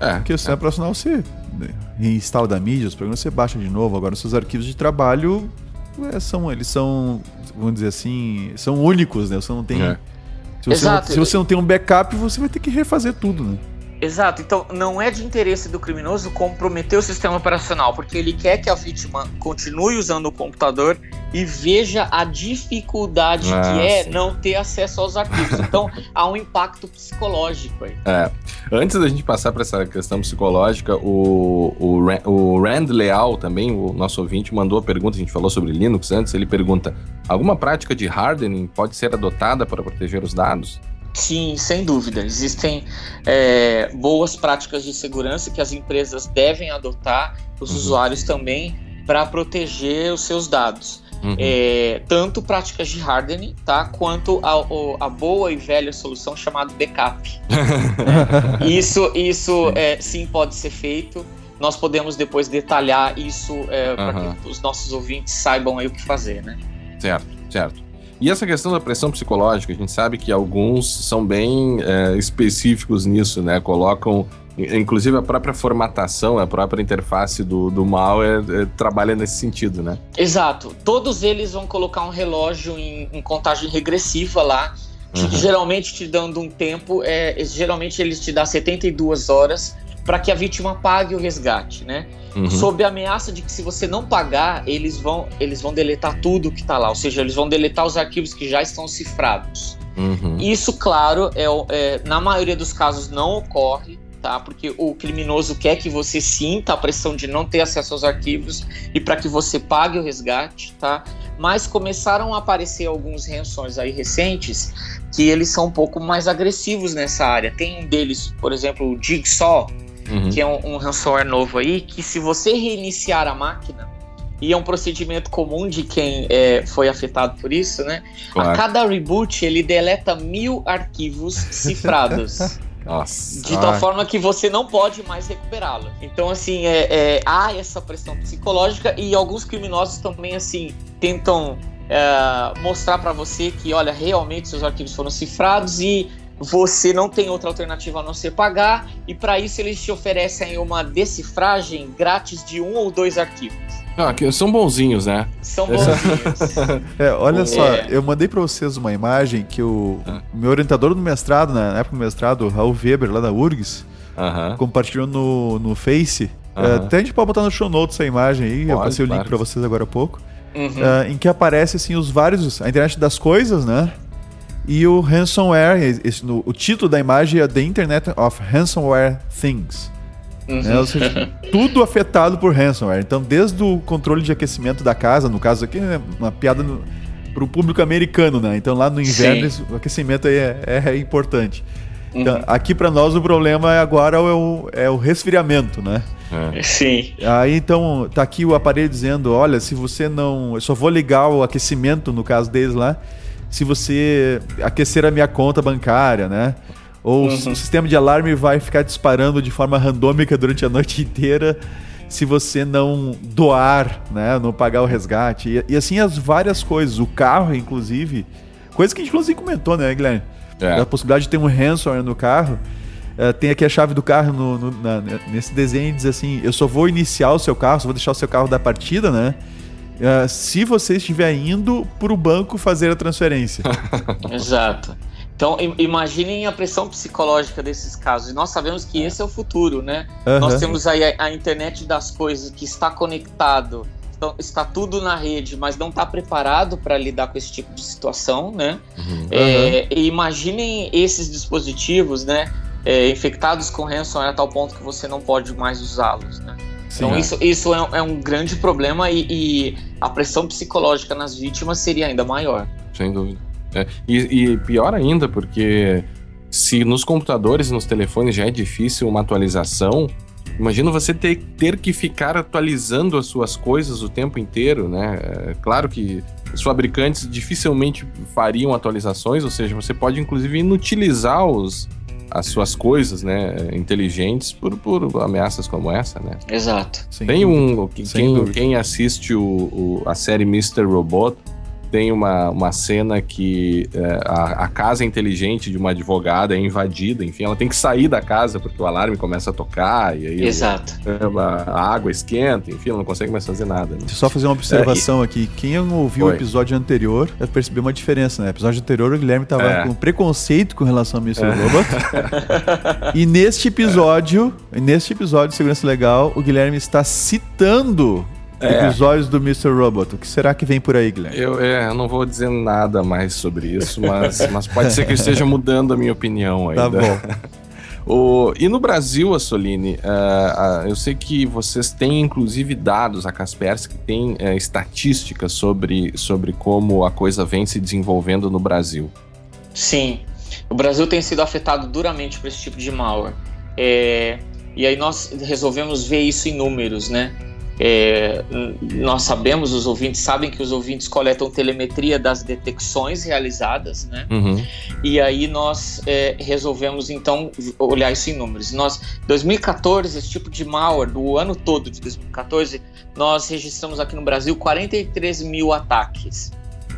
É, Porque o sistema operacional você instala da mídia, os programas você baixa de novo. Agora, os seus arquivos de trabalho é, são, eles são, vamos dizer assim, são únicos, né? Você não tem. É. Se, você não, se você não tem um backup, você vai ter que refazer tudo, né? Exato, então não é de interesse do criminoso comprometer o sistema operacional, porque ele quer que a vítima continue usando o computador e veja a dificuldade Ah, que é sim. não ter acesso aos arquivos. Então há um impacto psicológico aí. É. Antes da gente passar para essa questão psicológica, o, o, o Rand Leal também, o nosso ouvinte, mandou a pergunta, a gente falou sobre Linux antes, ele pergunta, alguma prática de hardening pode ser adotada para proteger os dados? Sim, sem dúvida. Existem é, boas práticas de segurança que as empresas devem adotar, os Uhum. usuários também, para proteger os seus dados. Uhum. É, tanto práticas de hardening, tá? Quanto a, a boa e velha solução chamada backup. isso, isso é, sim pode ser feito. Nós podemos depois detalhar isso é, para que os nossos ouvintes saibam aí o que fazer, né? Certo, certo. E essa questão da pressão psicológica, a gente sabe que alguns são bem é, específicos nisso, né? Colocam Inclusive a própria formatação, a própria interface do, do malware é, trabalha nesse sentido, né? Exato. Todos eles vão colocar um relógio em, em contagem regressiva lá, uhum. geralmente te dando um tempo, é, geralmente eles te dão 72 horas para que a vítima pague o resgate, né? Uhum. Sob a ameaça de que se você não pagar, eles vão, eles vão deletar tudo que está lá, ou seja, eles vão deletar os arquivos que já estão cifrados. Uhum. Isso, claro, é, é, na maioria dos casos não ocorre, tá? Porque o criminoso quer que você sinta a pressão de não ter acesso aos arquivos e para que você pague o resgate, tá? Mas começaram a aparecer alguns ranções aí recentes que eles são um pouco mais agressivos nessa área. Tem um deles, por exemplo, o Jigsaw, uhum. que é um, um ransomware novo aí, que se você reiniciar a máquina, e é um procedimento comum de quem é, foi afetado por isso, né? Claro. A cada reboot ele deleta mil arquivos cifrados. Nossa. De tal forma que você não pode mais recuperá-lo. Então, assim, é, é, há essa pressão psicológica e alguns criminosos também, assim, tentam é, mostrar para você que, olha, realmente seus arquivos foram cifrados e você não tem outra alternativa a não ser pagar, e para isso eles te oferecem uma decifragem grátis de um ou dois arquivos. Ah, que são bonzinhos, né? São bonzinhos. é, olha só, é. eu mandei para vocês uma imagem que o ah. meu orientador do mestrado, na época do mestrado, Raul Weber, lá da URGS, uh -huh. compartilhou no, no Face. Uh -huh. é, até a gente pode botar no show notes essa imagem aí, pode, eu passei o link para vocês agora há pouco. Uhum. Uh, em que aparece assim os vários. A internet das coisas, né? E o ransomware, esse, no, o título da imagem é The Internet of Ransomware Things. Uhum. Né? Ou seja, tudo afetado por ransomware. Então, desde o controle de aquecimento da casa, no caso aqui, né, uma piada para o público americano, né? Então, lá no inverno, esse, o aquecimento aí é, é importante. Então, uhum. aqui para nós o problema agora é o, é o resfriamento, né? É. Sim. Aí então tá aqui o aparelho dizendo, olha, se você não, eu só vou ligar o aquecimento no caso deles lá, se você aquecer a minha conta bancária, né? Ou uhum. o sistema de alarme vai ficar disparando de forma randômica durante a noite inteira se você não doar, né? Não pagar o resgate. E, e assim as várias coisas. O carro, inclusive. Coisa que a gente inclusive comentou, né, Guilherme? É. A possibilidade de ter um ransomware no carro. Uh, tem aqui a chave do carro no, no, na, nesse desenho diz assim: eu só vou iniciar o seu carro, só vou deixar o seu carro da partida, né? Uh, se você estiver indo para o banco fazer a transferência. Exato. Então, imaginem a pressão psicológica desses casos. E nós sabemos que esse é o futuro, né? Uhum. Nós temos aí a, a, internet das coisas que está conectado, então, está tudo na rede, mas não está preparado para lidar com esse tipo de situação, né? Uhum. É, e imaginem esses dispositivos, né? É, infectados com ransomware a tal ponto que você não pode mais usá-los, né? Sim, então, é. isso, isso é, é, um grande problema e, e a pressão psicológica nas vítimas seria ainda maior. Sem dúvida. É, e, e, pior ainda, porque se nos computadores e nos telefones já é difícil uma atualização, imagina você ter, ter que ficar atualizando as suas coisas o tempo inteiro, né? É, claro que os fabricantes dificilmente fariam atualizações, ou seja, você pode inclusive inutilizar os, as suas coisas, né, inteligentes por, por ameaças como essa, né? Exato. Tem um quem, quem assiste o, o, a série Mr. Robot tem uma, uma cena que é, a, a, casa inteligente de uma advogada é invadida, enfim, ela tem que sair da casa porque o alarme começa a tocar e aí Exato. O, a, água esquenta, enfim, ela não consegue mais fazer nada. Né? Só fazer uma observação é, e... aqui. Quem ouviu Oi. o episódio anterior percebeu uma diferença, né? No episódio anterior o Guilherme estava é. com preconceito com relação a Mr. É. Robot. e neste episódio, neste episódio de Segurança Legal, o Guilherme está citando é. episódios do Mr. Robot. O que será que vem por aí, Guilherme? Eu, é, eu não vou dizer nada mais sobre isso, mas, mas pode ser que eu esteja mudando a minha opinião ainda. Tá bom. O, e no Brasil, Assoline, uh, uh, eu sei que vocês têm inclusive dados, a Kaspersky tem uh, estatísticas sobre, sobre como a coisa vem se desenvolvendo no Brasil. Sim, o Brasil tem sido afetado duramente por esse tipo de malware. É, e aí nós resolvemos ver isso em números, né? É, nós sabemos, os ouvintes sabem que os ouvintes coletam telemetria das detecções realizadas, né? Uhum. E aí nós é, resolvemos então olhar isso em números. Nós, 2014, esse tipo de malware, do ano todo de 2014, nós registramos aqui no Brasil 43 mil ataques.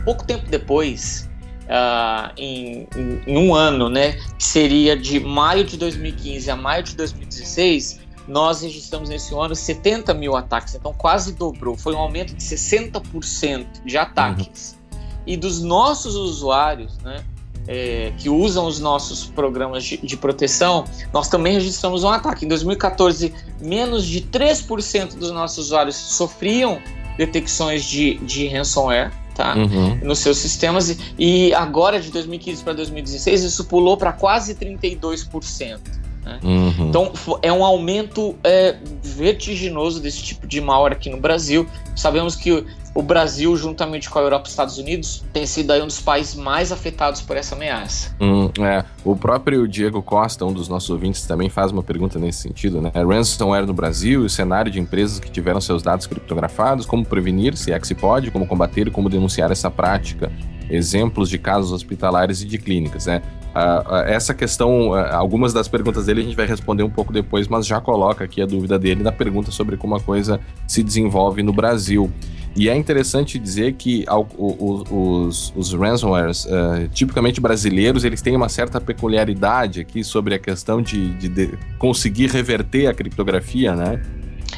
pouco tempo depois, uh, em, em, em, um ano, né, que seria de maio de 2015 a maio de 2016, nós registramos nesse ano 70 mil ataques, então quase dobrou. Foi um aumento de 60% de ataques. Uhum. E dos nossos usuários, né, é, que usam os nossos programas de, de, proteção, nós também registramos um ataque. Em 2014, menos de 3% dos nossos usuários sofriam detecções de, de ransomware tá? Uhum. nos seus sistemas. E agora, de 2015 para 2016, isso pulou para quase 32%. Né? Uhum. Então é um aumento é, vertiginoso desse tipo de malware aqui no Brasil. Sabemos que o Brasil, juntamente com a Europa e Estados Unidos, tem sido aí um dos países mais afetados por essa ameaça. Hum, é. O próprio Diego Costa, um dos nossos ouvintes, também faz uma pergunta nesse sentido, né? Ransomware no Brasil e o cenário de empresas que tiveram seus dados criptografados, como prevenir, se é que se pode, como combater e como denunciar essa prática. Exemplos de casos hospitalares e de clínicas, né? Uh, uh, essa questão, uh, algumas das perguntas dele a gente vai responder um pouco depois, mas já coloca aqui a dúvida dele na pergunta sobre como a coisa se desenvolve no Brasil. E é interessante dizer que ao, os, os ransomwares, tipicamente brasileiros, eles têm uma certa peculiaridade aqui sobre a questão de, de, de conseguir reverter a criptografia, né?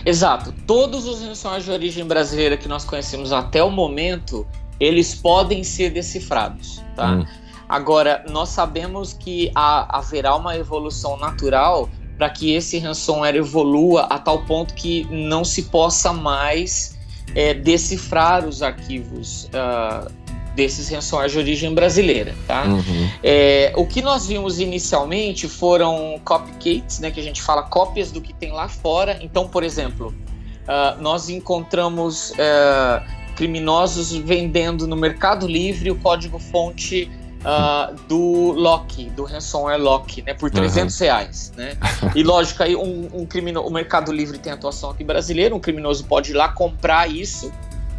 Exato. Todos os ransomwares de origem brasileira que nós conhecemos até o momento, eles podem ser decifrados, tá? Hum. Agora, nós sabemos que há, haverá uma evolução natural para que esse ransomware evolua a tal ponto que não se possa mais é, decifrar os arquivos uh, desses ransomware de origem brasileira, tá? Uhum. É, o que nós vimos inicialmente foram copycats, né, que a gente fala cópias do que tem lá fora. Então, por exemplo, uh, nós encontramos uh, criminosos vendendo no Mercado Livre o código-fonte uh, do Loki, do ransomware Loki, né, por 300 uhum. reais, né? E lógico, aí um, um criminoso, o Mercado Livre tem atuação aqui brasileira, um criminoso pode ir lá comprar isso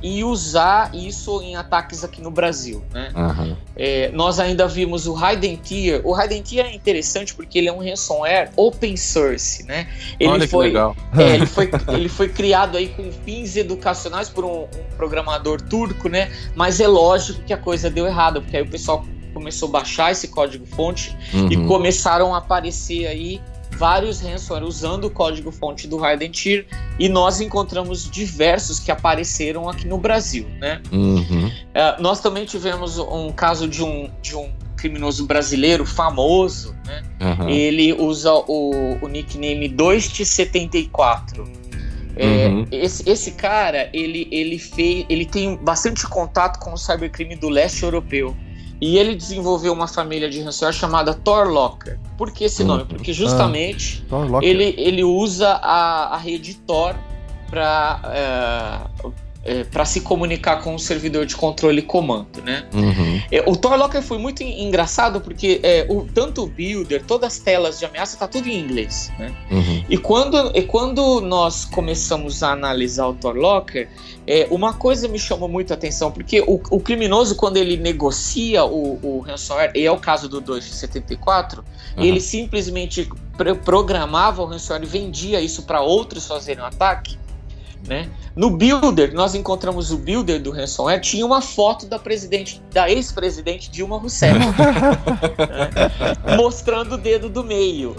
e usar isso em ataques aqui no Brasil, né? Uhum. É, nós ainda vimos o Hidden Tier. O Hidden Tier é interessante porque ele é um ransomware open source, né? Ele Olha foi, que legal. É, ele, foi, ele foi criado aí com fins educacionais por um, um programador turco, né? Mas é lógico que a coisa deu errado, porque aí o pessoal começou a baixar esse código-fonte uhum. e começaram a aparecer aí vários ransomware usando o código-fonte do Hidden Tier e nós encontramos diversos que apareceram aqui no Brasil, né? Uhum. Uh, nós também tivemos um caso de um, de um criminoso brasileiro famoso, né? Uhum. Ele usa o, o nickname 2T74. É, uhum. esse, esse cara, ele, ele, fez, ele tem bastante contato com o cybercrime do leste europeu. E ele desenvolveu uma família de ransomware chamada Torlocker. Por que esse nome? Porque ah, justamente ah, ele, ele usa a, a rede Tor para é, é, para se comunicar com o servidor de controle e comando, né? Uhum. É, o Torlocker foi muito engraçado porque é, o, tanto o builder, todas as telas de ameaça, tá tudo em inglês, né? Uhum. E, quando, e quando nós começamos a analisar o Torlocker, é, uma coisa me chamou muito a atenção, porque o, o criminoso, quando ele negocia o, o ransomware, e é o caso do 274, uhum. ele simplesmente programava o ransomware e vendia isso para outros fazerem um ataque, né? No Builder, nós encontramos o Builder do ransomware, tinha uma foto da presidente, da ex-presidente Dilma Rousseff, né? mostrando o dedo do meio.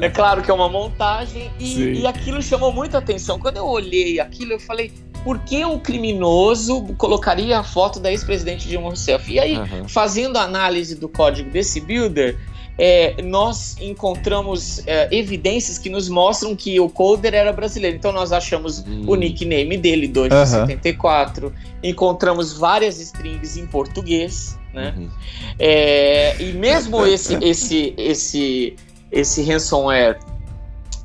é claro que é uma montagem e, e aquilo chamou muita atenção. Quando eu olhei aquilo, eu falei, por que um criminoso colocaria a foto da ex-presidente Dilma Rousseff? E aí, uhum. fazendo a análise do código desse builder, é, nós encontramos é, evidências que nos mostram que o coder era brasileiro. Então nós achamos hum. o nickname dele, 274, uhum. encontramos várias strings em português, né? Uhum. É, e mesmo esse, esse, esse, esse ransomware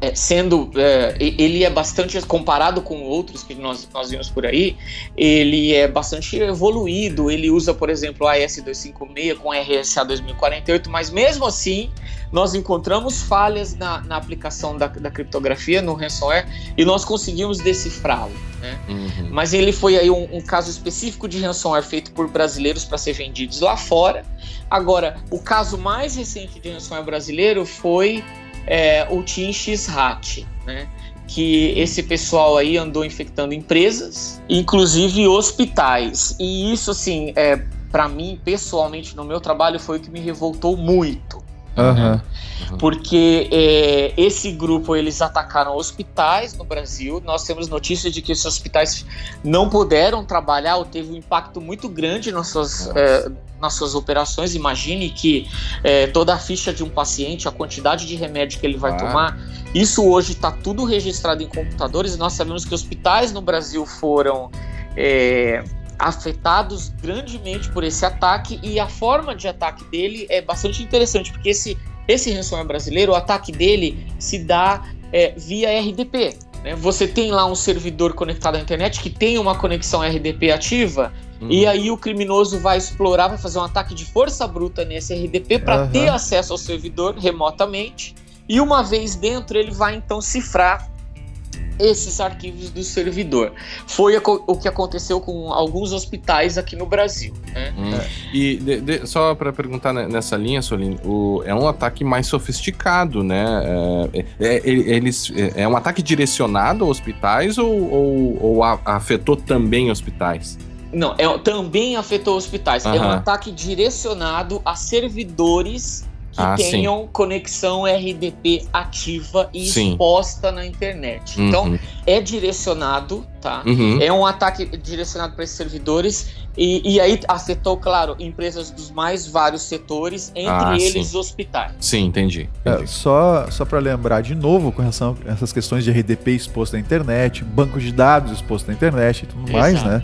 é, sendo é, ele é bastante comparado com outros que nós, nós vimos por aí, ele é bastante evoluído. Ele usa, por exemplo, o AS256 com RSA 2048, mas mesmo assim nós encontramos falhas na, na aplicação da, da, criptografia no ransomware e nós conseguimos decifrá-lo. Né? Uhum. Mas ele foi aí um, um, caso específico de ransomware feito por brasileiros para ser vendidos lá fora. Agora, o caso mais recente de ransomware brasileiro foi é, o Team X-Hat, né? que esse pessoal aí andou infectando empresas, inclusive hospitais. E isso, assim, é, para mim, pessoalmente, no meu trabalho, foi o que me revoltou muito. Uhum. Porque é, esse grupo eles atacaram hospitais no Brasil. Nós temos notícias de que esses hospitais não puderam trabalhar ou teve um impacto muito grande nas suas, é, nas suas operações. Imagine que é, toda a ficha de um paciente, a quantidade de remédio que ele vai Claro. tomar, isso hoje está tudo registrado em computadores. E nós sabemos que hospitais no Brasil foram é, afetados grandemente por esse ataque e a forma de ataque dele é bastante interessante porque esse esse ransomware brasileiro, o ataque dele se dá é, via RDP. né? Você tem lá um servidor conectado à internet que tem uma conexão RDP ativa Uhum. e aí o criminoso vai explorar, vai fazer um ataque de força bruta nesse RDP para Aham. ter acesso ao servidor remotamente. E uma vez dentro, ele vai então cifrar esses arquivos do servidor. Foi o que aconteceu com alguns hospitais aqui no Brasil. né? Hum. E de- de- só para perguntar ne- nessa linha, Solino, o- é um ataque mais sofisticado, né? É, é- é- eles, é, é um ataque direcionado a hospitais ou, ou- ou a- afetou também hospitais? Não, é, também afetou hospitais. É um ataque direcionado a servidores que Ah, sim. tenham conexão RDP ativa e Sim. exposta na internet. Então, Uhum. é direcionado, tá? Uhum. É um ataque direcionado para esses servidores e, e aí afetou, claro, empresas dos mais vários setores, entre Ah, eles hospitais. Sim, entendi. É, entendi. só só para lembrar de novo com relação a essas questões de RDP exposto na internet, banco de dados exposto na internet e tudo mais, Exato. né?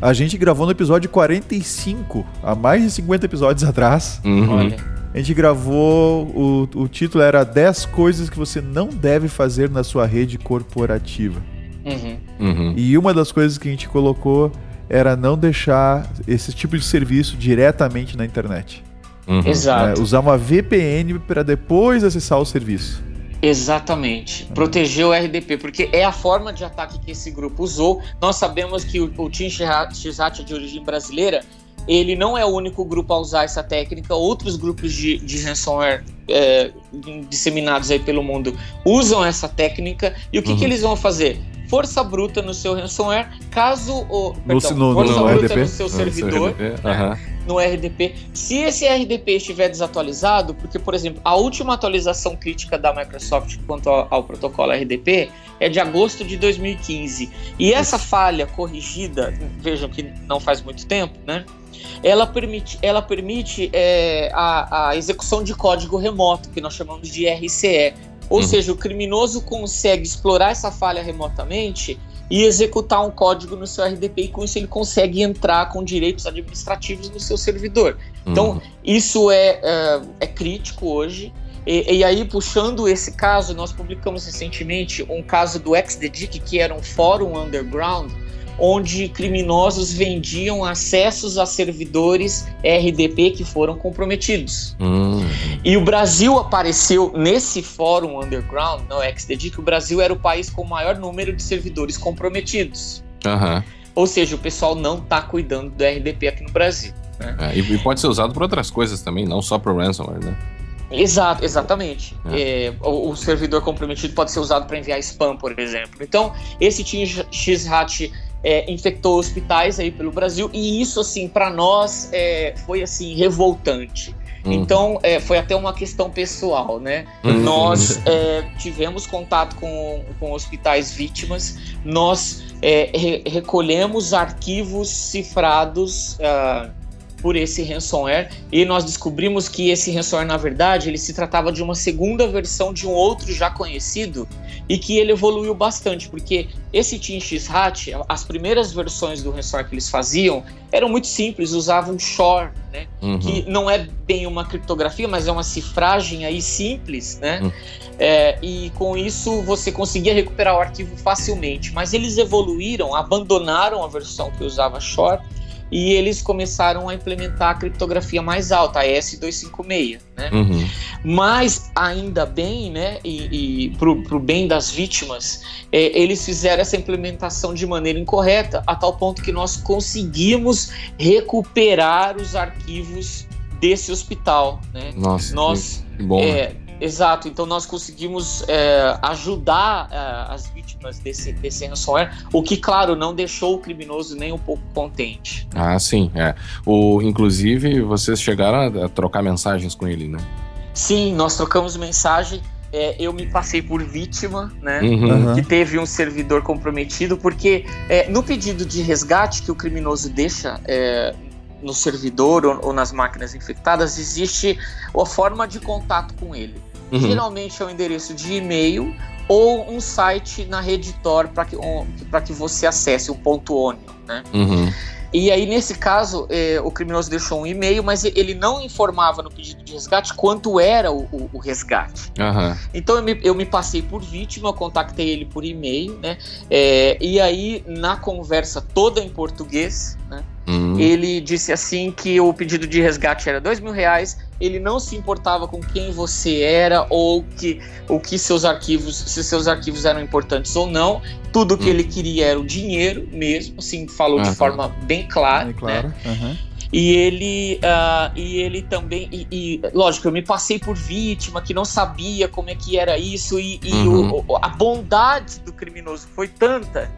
A gente gravou no episódio 45, há mais de 50 episódios atrás. Uhum. Olha, A gente gravou, o, o título era 10 coisas que você não deve fazer na sua rede corporativa. uhum. Uhum. E uma das coisas que a gente colocou era não deixar esse tipo de serviço diretamente na internet. Uhum. exato. É, usar uma VPN para depois acessar o serviço. Exatamente. Proteger o RDP, porque é a forma de ataque que esse grupo usou. Nós sabemos que o, o Team Xhat é de origem brasileira, ele não é o único grupo a usar essa técnica. Outros grupos de, de ransomware é, disseminados aí pelo mundo usam essa técnica. E o que, Uhum. que eles vão fazer? Força bruta no seu ransomware, caso o. Perdão, no- força no bruta RDP? no seu servidor RDP, aham. No RDP. Se esse RDP estiver desatualizado, porque, por exemplo, a última atualização crítica da Microsoft quanto ao, ao protocolo RDP é de agosto de 2015. E essa falha corrigida, vejam que não faz muito tempo, né? Ela permite, ela permite é, a, a execução de código remoto, que nós chamamos de RCE. Ou Uhum. seja, o criminoso consegue explorar essa falha remotamente e executar um código no seu RDP e com isso ele consegue entrar com direitos administrativos no seu servidor. Então, Uhum. isso é, é, é crítico hoje. E, e aí, puxando esse caso, nós publicamos recentemente um caso do XDDIC, que era um fórum underground, onde criminosos vendiam acessos a servidores RDP que foram comprometidos. Uhum. E o Brasil apareceu nesse fórum underground, no XDDIC, o Brasil era o país com o maior número de servidores comprometidos. Aham. Ou seja, o pessoal não está cuidando do RDP aqui no Brasil. É, e, pode ser usado por outras coisas também, não só para ransomware, né? Exato, exatamente. É, o, o servidor comprometido pode ser usado para enviar spam, por exemplo. Então, esse Team X-Hat é, infectou hospitais aí pelo Brasil e isso, assim, para nós é, foi assim revoltante. Uhum. Então, é, foi até uma questão pessoal, né? Uhum. Nós é, tivemos contato com, com hospitais vítimas, nós é, re- recolhemos arquivos cifrados ah, por esse ransomware e nós descobrimos que esse ransomware, na verdade, ele se tratava de uma segunda versão de um outro já conhecido e que ele evoluiu bastante, porque esse Team X-Hat, as primeiras versões do ransomware que eles faziam eram muito simples, usavam Shore, né? Uhum. que não é bem uma criptografia, mas é uma cifragem aí simples, né? Hum. É, e com isso você conseguia recuperar o arquivo facilmente. Mas eles evoluíram, abandonaram a versão que usava Shore e eles começaram a implementar a criptografia mais alta, a S256, né? Uhum. Mas ainda bem, né, e, e pro, pro bem das vítimas, é, eles fizeram essa implementação de maneira incorreta, a tal ponto que nós conseguimos recuperar os arquivos desse hospital, né? Nossa, Nós que bom. né? Exato, então nós conseguimos é, ajudar é, as vítimas desse, desse ransomware, o que, claro, não deixou o criminoso nem um pouco contente. Ah, sim, é. O, inclusive, vocês chegaram a trocar mensagens com ele, né? Sim, nós trocamos mensagem. É, eu me passei por vítima, né? Uhum. Que teve um servidor comprometido, porque é, no pedido de resgate que o criminoso deixa é, no servidor ou, ou, nas máquinas infectadas, existe a forma de contato com ele. Uhum. Geralmente é o um endereço de e-mail ou um site na rede Tor para que, um, que você acesse, o ponto .onion, né? Uhum. E aí, nesse caso, eh, o criminoso deixou um e-mail, mas ele não informava no pedido de resgate quanto era o, o, o resgate. Uhum. Então eu me, eu me, passei por vítima, contactei ele por e-mail, né? É, e aí, na conversa toda em português, né? Uhum. Ele disse assim que o pedido de resgate era dois mil reais. Ele não se importava com quem você era ou que o que seus arquivos, se seus arquivos eram importantes ou não. Tudo que uhum. ele queria era o dinheiro mesmo, assim falou uhum. de forma bem clara. Bem. Né? E ele, uh, e ele também, e, e, lógico, eu me passei por vítima que não sabia como é que era isso, e, e uhum. o, a bondade do criminoso foi tanta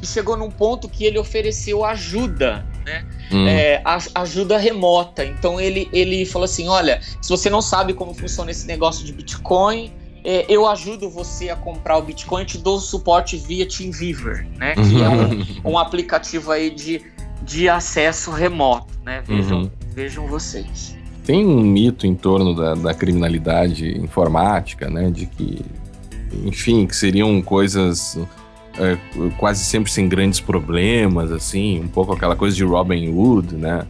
que chegou num ponto que ele ofereceu ajuda, né? Hum. É, ajuda remota. Então ele, ele falou assim: olha, se você não sabe como funciona esse negócio de Bitcoin, é, eu ajudo você a comprar o Bitcoin, te dou suporte via TeamViewer, né? Que é um, um aplicativo aí de, de acesso remoto, né? Vejam, uhum. vejam vocês. Tem um mito em torno da, da criminalidade informática, né? De que, enfim, que seriam coisas é, quase sempre sem grandes problemas, assim, um pouco aquela coisa de Robin Hood, né?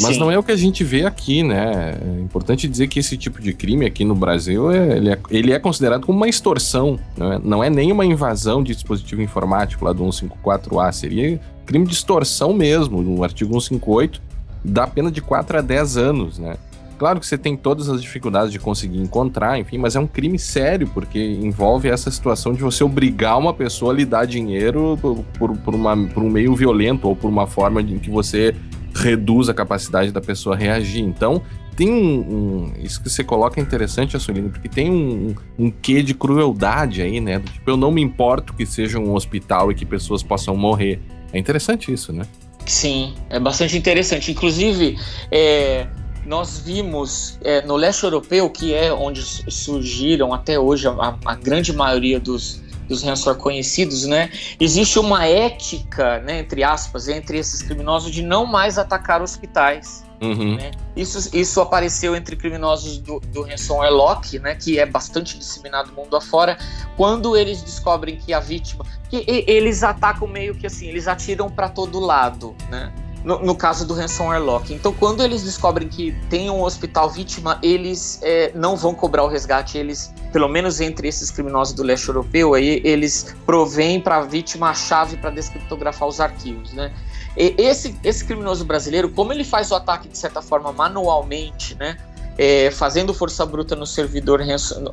Mas Sim. não é o que a gente vê aqui, né? É importante dizer que esse tipo de crime aqui no Brasil é, ele, é, ele é considerado como uma extorsão, né? não é nem uma invasão de dispositivo informático lá do 154A, seria crime de extorsão mesmo, no artigo 158, dá pena de 4 a 10 anos, né? Claro que você tem todas as dificuldades de conseguir encontrar, enfim, mas é um crime sério, porque envolve essa situação de você obrigar uma pessoa a lhe dar dinheiro por, por, uma, por um meio violento ou por uma forma de que você reduz a capacidade da pessoa reagir. Então, tem um, um, Isso que você coloca é interessante, Assolino, porque tem um, um, um quê de crueldade aí, né? Tipo, eu não me importo que seja um hospital e que pessoas possam morrer. É interessante isso, né? Sim, é bastante interessante. Inclusive, é, nós vimos é, no leste europeu, que é onde surgiram até hoje a, a grande maioria dos, dos ransomware conhecidos, né? Existe uma ética, né, entre aspas, entre esses criminosos de não mais atacar hospitais. Uhum. Né? Isso, isso apareceu entre criminosos do, do ransomware Lock, né, que é bastante disseminado mundo afora, quando eles descobrem que a vítima, que eles atacam meio que assim, eles atiram para todo lado, né? No, no, caso do ransomware lock. Então, quando eles descobrem que tem um hospital vítima, eles é, não vão cobrar o resgate. Eles, pelo menos entre esses criminosos do leste europeu, aí, eles provêm para a vítima a chave para descriptografar os arquivos, né? E esse, esse criminoso brasileiro, como ele faz o ataque de certa forma manualmente, né? É, fazendo força bruta no servidor,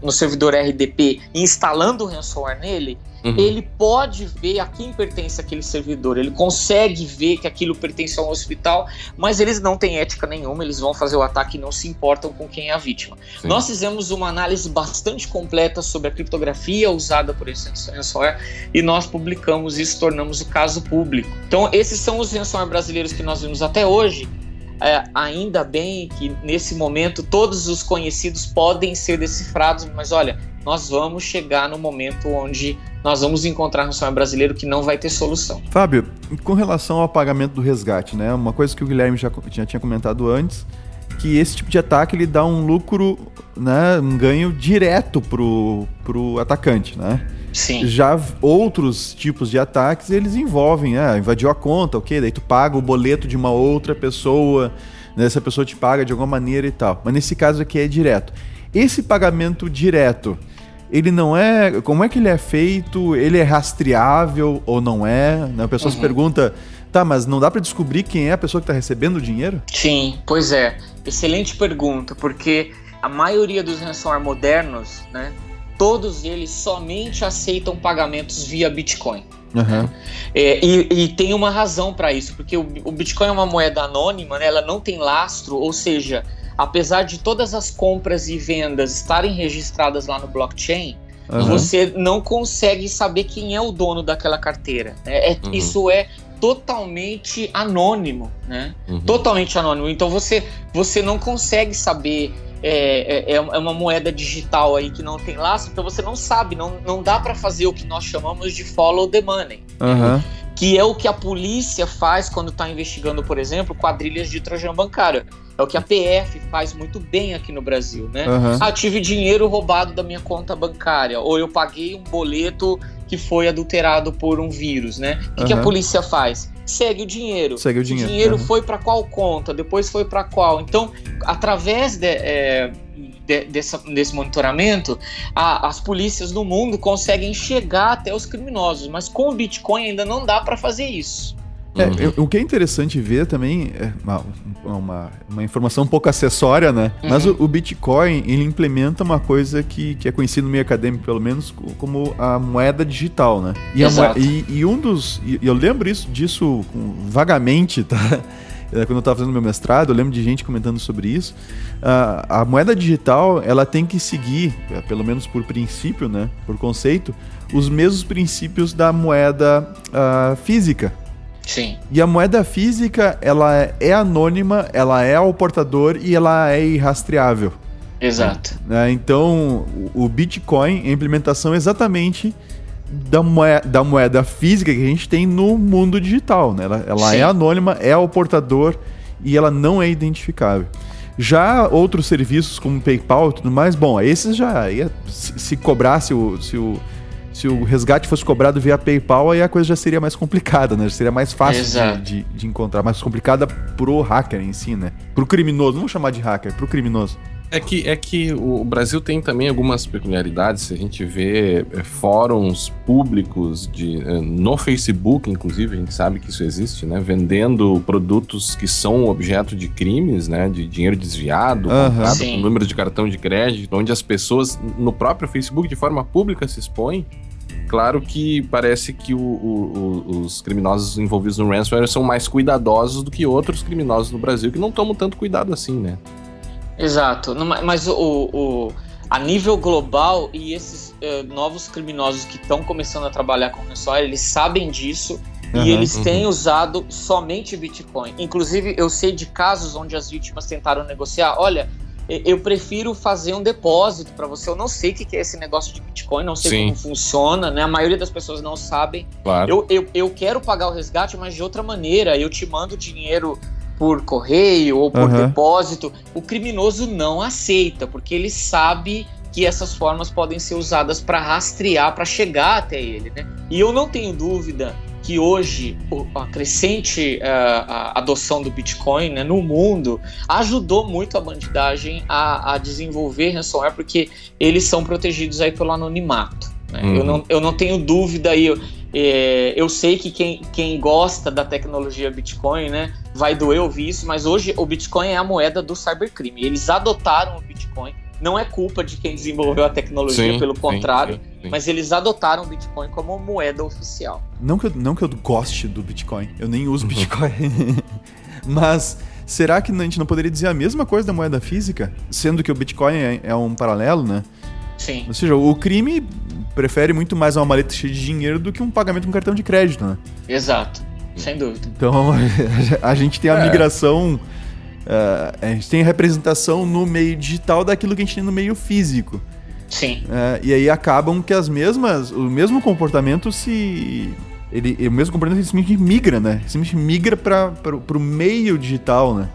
no servidor RDP instalando o ransomware nele, uhum. ele pode ver a quem pertence aquele servidor, ele consegue ver que aquilo pertence a um hospital, mas eles não têm ética nenhuma, eles vão fazer o ataque e não se importam com quem é a vítima. Sim. Nós fizemos uma análise bastante completa sobre a criptografia usada por esse ransomware e nós publicamos isso, tornamos o caso público. Então, esses são os ransomware brasileiros que nós vimos até hoje é, ainda bem que nesse momento todos os conhecidos podem ser decifrados, mas olha, nós vamos chegar no momento onde nós vamos encontrar um sonho brasileiro que não vai ter solução. Fábio, com relação ao pagamento do resgate, né? Uma coisa que o Guilherme já, já tinha comentado antes, que esse tipo de ataque ele dá um lucro, né, um ganho direto pro, pro atacante, né? Sim. Já outros tipos de ataques, eles envolvem, ah, invadiu a conta, ok, daí tu paga o boleto de uma outra pessoa, né, essa pessoa te paga de alguma maneira e tal. Mas nesse caso aqui é direto. Esse pagamento direto, ele não é. Como é que ele é feito? Ele é rastreável ou não é? Né, a pessoa uhum. se pergunta, tá, mas não dá para descobrir quem é a pessoa que está recebendo o dinheiro? Sim, pois é. Excelente pergunta, porque a maioria dos ransomware modernos, né? Todos eles somente aceitam pagamentos via Bitcoin. Uhum. É, e, e, tem uma razão para isso, porque o, o, Bitcoin é uma moeda anônima, né? ela não tem lastro, ou seja, apesar de todas as compras e vendas estarem registradas lá no blockchain, Aham. você não consegue saber quem é o dono daquela carteira. É, é- Uhum. Isso é totalmente anônimo, né? Uhum. Totalmente anônimo. Então você, você não consegue saber. É, é, é uma moeda digital aí que não tem laço, então você não sabe, não, não dá para fazer o que nós chamamos de follow the money Aham. que é o que a polícia faz quando está investigando, por exemplo, quadrilhas de trojão bancário. É o que a PF faz muito bem aqui no Brasil, né? Aham. Ah, tive dinheiro roubado da minha conta bancária, ou eu paguei um boleto que foi adulterado por um vírus, né? O que, que a polícia faz? Segue o dinheiro. Segue o dinheiro. O dinheiro Aham. foi para qual conta, depois foi para qual. Então, através de, é, de- dessa- desse monitoramento, a- as polícias no mundo conseguem chegar até os criminosos, mas com o Bitcoin ainda não dá para fazer isso. É, Uhum. o que é interessante ver também é uma, uma, uma informação um pouco acessória, né? Mas o, o Bitcoin, ele implementa uma coisa que, que é conhecido no meio acadêmico, pelo menos, co- como a moeda digital, né? E, Exato. e, e um dos... E eu lembro isso, disso vagamente, tá? É, Quando eu estava fazendo meu mestrado, eu lembro de gente comentando sobre isso. Ah, a moeda digital, ela tem que seguir, é, pelo menos por princípio, né? Por conceito, os mesmos princípios da moeda ah, física. Sim. E a moeda física, ela é- é anônima, ela é ao portador e ela é irrastreável. Exato. né? Então, o Bitcoin é a implementação exatamente da moeda, da moeda física que a gente tem no mundo digital. Né? Ela, ela é anônima, é ao portador e ela não é identificável. Já outros serviços como PayPal e tudo mais, bom, esses já ia, se, se cobrasse o, se o se o resgate fosse cobrado via PayPal, aí a coisa já seria mais complicada, né? Seria mais fácil de, de, de encontrar, mais complicada pro hacker em si, né? Pro criminoso, não vou chamar de hacker, pro criminoso. É que, é que o Brasil tem também algumas peculiaridades. Se a gente vê é, fóruns públicos de, é, no Facebook, inclusive, a gente sabe que isso existe, né? Vendendo produtos que são objeto de crimes, né? De dinheiro desviado, com número de cartão de crédito, onde as pessoas no próprio Facebook, de forma pública, se expõem. Claro que parece que o- o- o- os criminosos envolvidos no ransomware são mais cuidadosos do que outros criminosos no Brasil que não tomam tanto cuidado assim, né? Exato. Mas o, o- a nível global e esses eh, novos criminosos que estão começando a trabalhar com ransomware, eles sabem disso Aham, e eles uhum. têm usado somente Bitcoin. Inclusive, eu sei de casos onde as vítimas tentaram negociar. Olha, eu prefiro fazer um depósito para você. Eu não sei o que que é esse negócio de Bitcoin, não sei Sim. como funciona, né? A maioria das pessoas não sabem. Claro. Eu, eu, eu quero pagar o resgate, mas de outra maneira. Eu te mando dinheiro por correio ou por Aham. depósito. O criminoso não aceita, porque ele sabe que essas formas podem ser usadas para rastrear, para chegar até ele. Né? E eu não tenho dúvida que hoje a crescente ah, a adoção do Bitcoin né, no mundo ajudou muito a bandidagem a, a desenvolver ransomware, porque eles são protegidos aí pelo anonimato. né? Uhum. Eu, não, eu não tenho dúvida aí. eu- é, eu sei que quem, quem gosta da tecnologia Bitcoin, né, vai doer ouvir isso, mas hoje o Bitcoin é a moeda do cybercrime. Eles adotaram o Bitcoin. Não é culpa de quem desenvolveu a tecnologia, Sim, pelo contrário, sim, sim. mas eles adotaram o Bitcoin como moeda oficial. Não que, eu, não que eu goste do Bitcoin, eu nem uso Bitcoin. Mas será que a gente não poderia dizer a mesma coisa da moeda física? Sendo que o Bitcoin é, é um paralelo, né? Sim, Ou seja, o crime prefere muito mais uma maleta cheia de dinheiro do que um pagamento com cartão de crédito, né? exato. Sem dúvida. Então a gente tem a É. migração. eh, a gente tem a representação no meio digital daquilo que a gente tem no meio físico. Sim, É, e aí acabam que as mesmas, o mesmo comportamento se. Ele, o mesmo comportamento simplesmente migra, né? Simplesmente migra para o meio digital, né?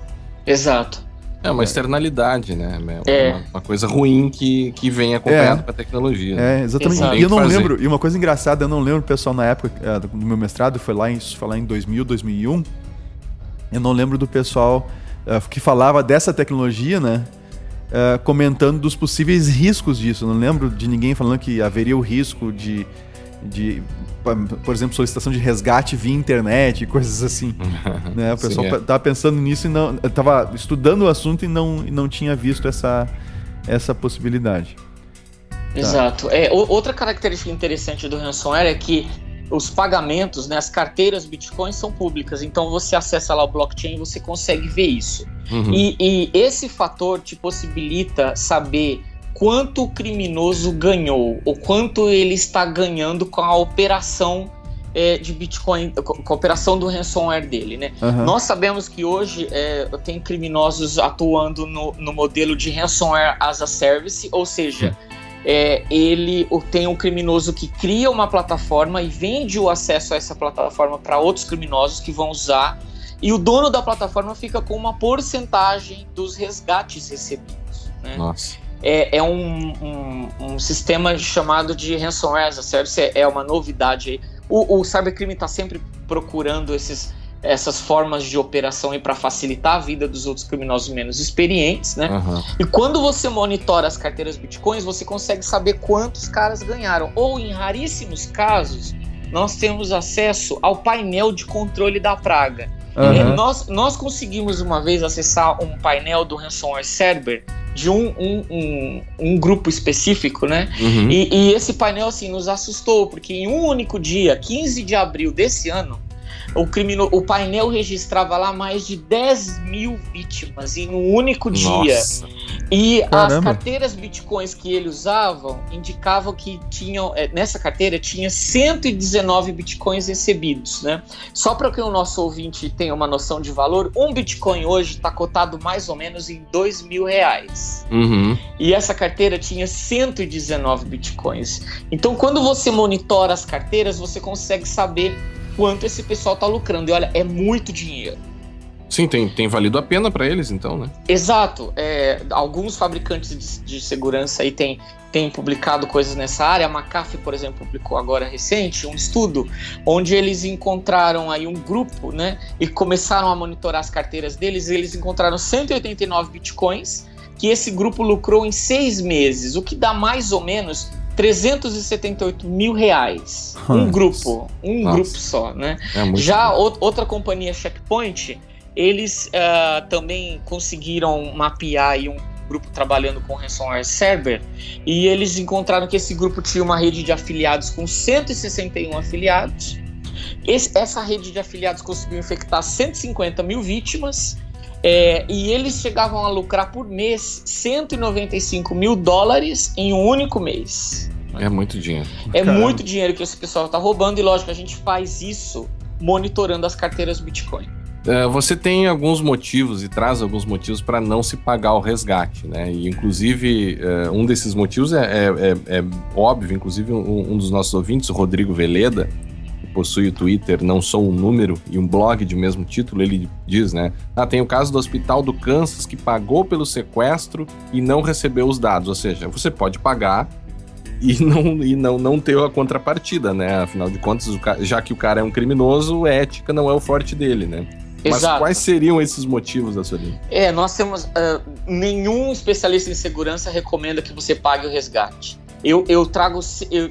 exato. É uma externalidade, né? É uma, É. uma coisa ruim que, que vem acompanhado com a tecnologia. né? É, exatamente. Exato. E eu não fazer. lembro, e uma coisa engraçada, eu não lembro, pessoal, na época eh, do meu mestrado, foi lá em, isso foi lá em 2000, 2001. Eu não lembro do pessoal que falava dessa tecnologia, né? comentando dos possíveis riscos disso. Eu não lembro de ninguém falando que haveria o risco de, de por exemplo, solicitação de resgate via internet, coisas assim. né? O Sim, pessoal é. pa- tava pensando nisso e não. Tava estudando o assunto e não, e não tinha visto essa, essa possibilidade. Exato. É, outra característica interessante do ransomware é que os pagamentos, né, as carteiras Bitcoin são públicas, então você acessa lá o blockchain e você consegue ver isso. Uhum. E, e esse fator te possibilita saber quanto o criminoso ganhou, ou quanto ele está ganhando com a operação é, de Bitcoin, com a operação do ransomware dele, né? Uhum. Nós sabemos que hoje é, tem criminosos atuando no, no modelo de ransomware as a service, ou seja, é, ele tem um criminoso que cria uma plataforma e vende o acesso a essa plataforma para outros criminosos que vão usar, e o dono da plataforma fica com uma porcentagem dos resgates recebidos. Né? Nossa é, é um, um, um, sistema chamado de ransomware as a service, é, uma novidade aí. O, o cybercrime está sempre procurando esses, essas formas de operação para facilitar a vida dos outros criminosos menos experientes, né? Uhum. E quando você monitora as carteiras bitcoins, você consegue saber quantos caras ganharam. Ou, em raríssimos casos, nós temos acesso ao painel de controle da praga. Uhum. Nós, nós conseguimos uma vez acessar um painel do ransomware Cerber de um, um, um, um, grupo específico, né? Uhum. E, e, esse painel assim nos assustou, porque em um único dia, 15 de abril desse ano, o, crimino, o painel registrava lá mais de 10 mil vítimas em um único dia. Nossa. E Caramba. as carteiras bitcoins que ele usavam indicavam que tinham, é, nessa carteira tinha 119 bitcoins recebidos, né? Só para que o nosso ouvinte tenha uma noção de valor, um bitcoin hoje está cotado mais ou menos em 2 mil reais. Uhum. E essa carteira tinha 119 bitcoins. Então, quando você monitora as carteiras, você consegue saber quanto esse pessoal tá lucrando. E olha, é muito dinheiro. Sim, tem, tem valido a pena para eles, então, né? Exato. É, alguns fabricantes de, de, segurança aí têm, têm publicado coisas nessa área. A McAfee, por exemplo, publicou agora recente um estudo onde eles encontraram aí um grupo, né? E começaram a monitorar as carteiras deles. E eles encontraram 189 bitcoins que esse grupo lucrou em seis meses, o que dá mais ou menos 378 mil reais. Um grupo, um Nossa. grupo só, né? É Já o, outra companhia, Checkpoint, eles uh, também conseguiram mapear aí um grupo trabalhando com ransomware Cerber e eles encontraram que esse grupo tinha uma rede de afiliados com 161 afiliados. Esse, essa rede de afiliados conseguiu infectar 150 mil vítimas é, e eles chegavam a lucrar por mês 195 mil dólares em um único mês. É muito dinheiro. É Caramba. muito dinheiro que esse pessoal está roubando, e lógico, a gente faz isso monitorando as carteiras Bitcoin. É, você tem alguns motivos e traz alguns motivos para não se pagar o resgate, né? E inclusive é, um desses motivos é, é, é, é óbvio, inclusive um, um, dos nossos ouvintes, o Rodrigo Veleda, possui o Twitter Não Sou um Número e um blog de mesmo título, ele diz, né? Ah, tem o caso do Hospital do Kansas que pagou pelo sequestro e não recebeu os dados. Ou seja, você pode pagar e não, e não, não ter a contrapartida, né? Afinal de contas, já que o cara é um criminoso, ética não é o forte dele, né? Mas Exato. quais seriam esses motivos linha? É, nós temos. Uh, nenhum especialista em segurança recomenda que você pague o resgate. Eu, eu trago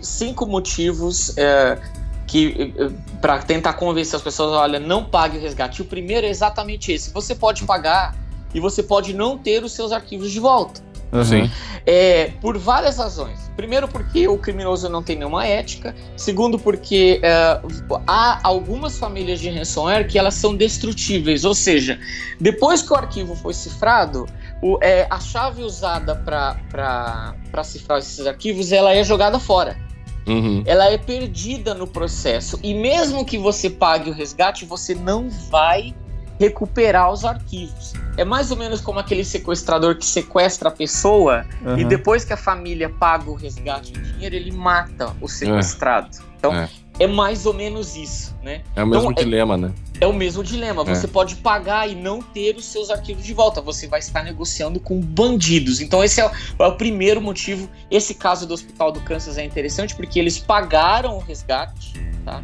cinco motivos uh, que para tentar convencer as pessoas, olha, não pague o resgate. O primeiro é exatamente esse. Você pode pagar e você pode não ter os seus arquivos de volta. Uhum. É, por várias razões. Primeiro, porque o criminoso não tem nenhuma ética. Segundo, porque é, há algumas famílias de ransomware que elas são destrutíveis. Ou seja, depois que o arquivo foi cifrado, o, é, a chave usada para cifrar esses arquivos ela é jogada fora. Uhum. Ela é perdida no processo. E mesmo que você pague o resgate, você não vai recuperar os arquivos. É mais ou menos como aquele sequestrador que sequestra a pessoa uhum. e depois que a família paga o resgate em dinheiro, ele mata o sequestrado. É. Então, é. É. mais ou menos isso, né? É o mesmo então, é dilema, é, né? É o mesmo dilema. Você é. pode pagar e não ter os seus arquivos de volta. Você vai estar negociando com bandidos. Então, esse é o, é o primeiro motivo. Esse caso do Hospital do Kansas é interessante porque eles pagaram o resgate, tá?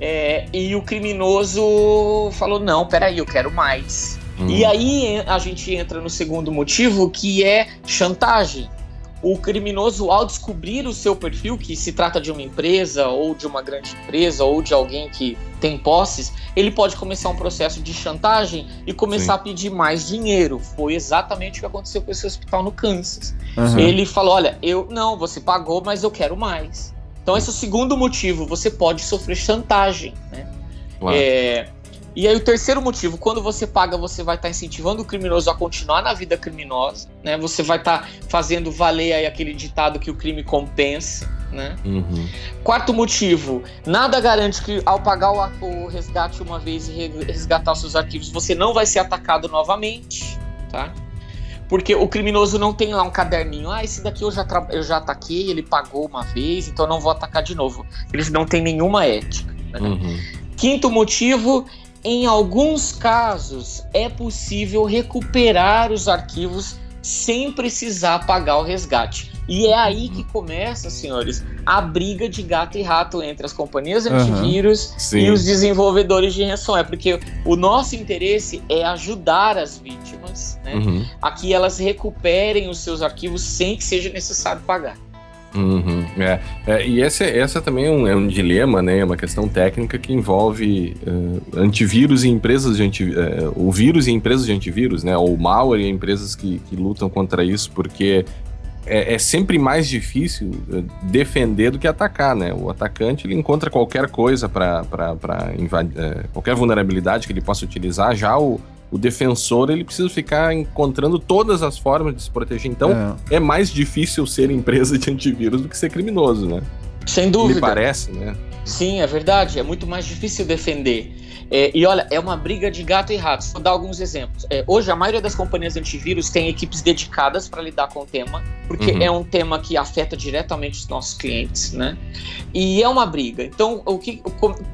É, e o criminoso falou: não, peraí, eu quero mais. Hum. E aí a gente entra no segundo motivo, que é chantagem. O criminoso, ao descobrir o seu perfil, que se trata de uma empresa, ou de uma grande empresa, ou de alguém que tem posses, ele pode começar um processo de chantagem e começar Sim. a pedir mais dinheiro. Foi exatamente o que aconteceu com esse hospital no Kansas. Uhum. Ele falou: olha, eu não, você pagou, mas eu quero mais. Então esse é o segundo motivo, você pode sofrer chantagem, né? É, e aí o terceiro motivo, quando você paga, você vai estar tá incentivando o criminoso a continuar na vida criminosa, né? Você vai estar tá fazendo valer aí aquele ditado que o crime compensa, né? Uhum. Quarto motivo, nada garante que ao pagar o, o resgate uma vez e resgatar os seus arquivos, você não vai ser atacado novamente, tá? Porque o criminoso não tem lá um caderninho. Ah, esse daqui eu já, eu já ataquei, ele pagou uma vez, então não vou atacar de novo. Eles não têm nenhuma ética. Né? Uhum. Quinto motivo, em alguns casos é possível recuperar os arquivos sem precisar pagar o resgate. E é aí que começa, senhores, a briga de gato e rato entre as companhias antivírus uhum, e os desenvolvedores de ransomware, porque o nosso interesse é ajudar as vítimas né, uhum. a que elas recuperem os seus arquivos sem que seja necessário pagar. Uhum, é. é. e essa, essa também é um, é um dilema, né? É uma questão técnica que envolve uh, antivírus e empresas de antivírus. Uh, o vírus e empresas de antivírus, né? Ou malware e empresas que, que lutam contra isso, porque é, é, sempre mais difícil uh, defender do que atacar, né? O atacante ele encontra qualquer coisa para invadir, qualquer vulnerabilidade que ele possa utilizar. Já o, o defensor ele precisa ficar encontrando todas as formas de se proteger. Então é, é mais difícil ser empresa de antivírus do que ser criminoso, né? Sem dúvida. Me parece, né? Sim, é verdade. É muito mais difícil defender. É, e olha, é uma briga de gato e rato. Vou dar alguns exemplos. É, hoje, a maioria das companhias antivírus tem equipes dedicadas para lidar com o tema, porque uhum. é um tema que afeta diretamente os nossos clientes, né? E é uma briga. Então, o que,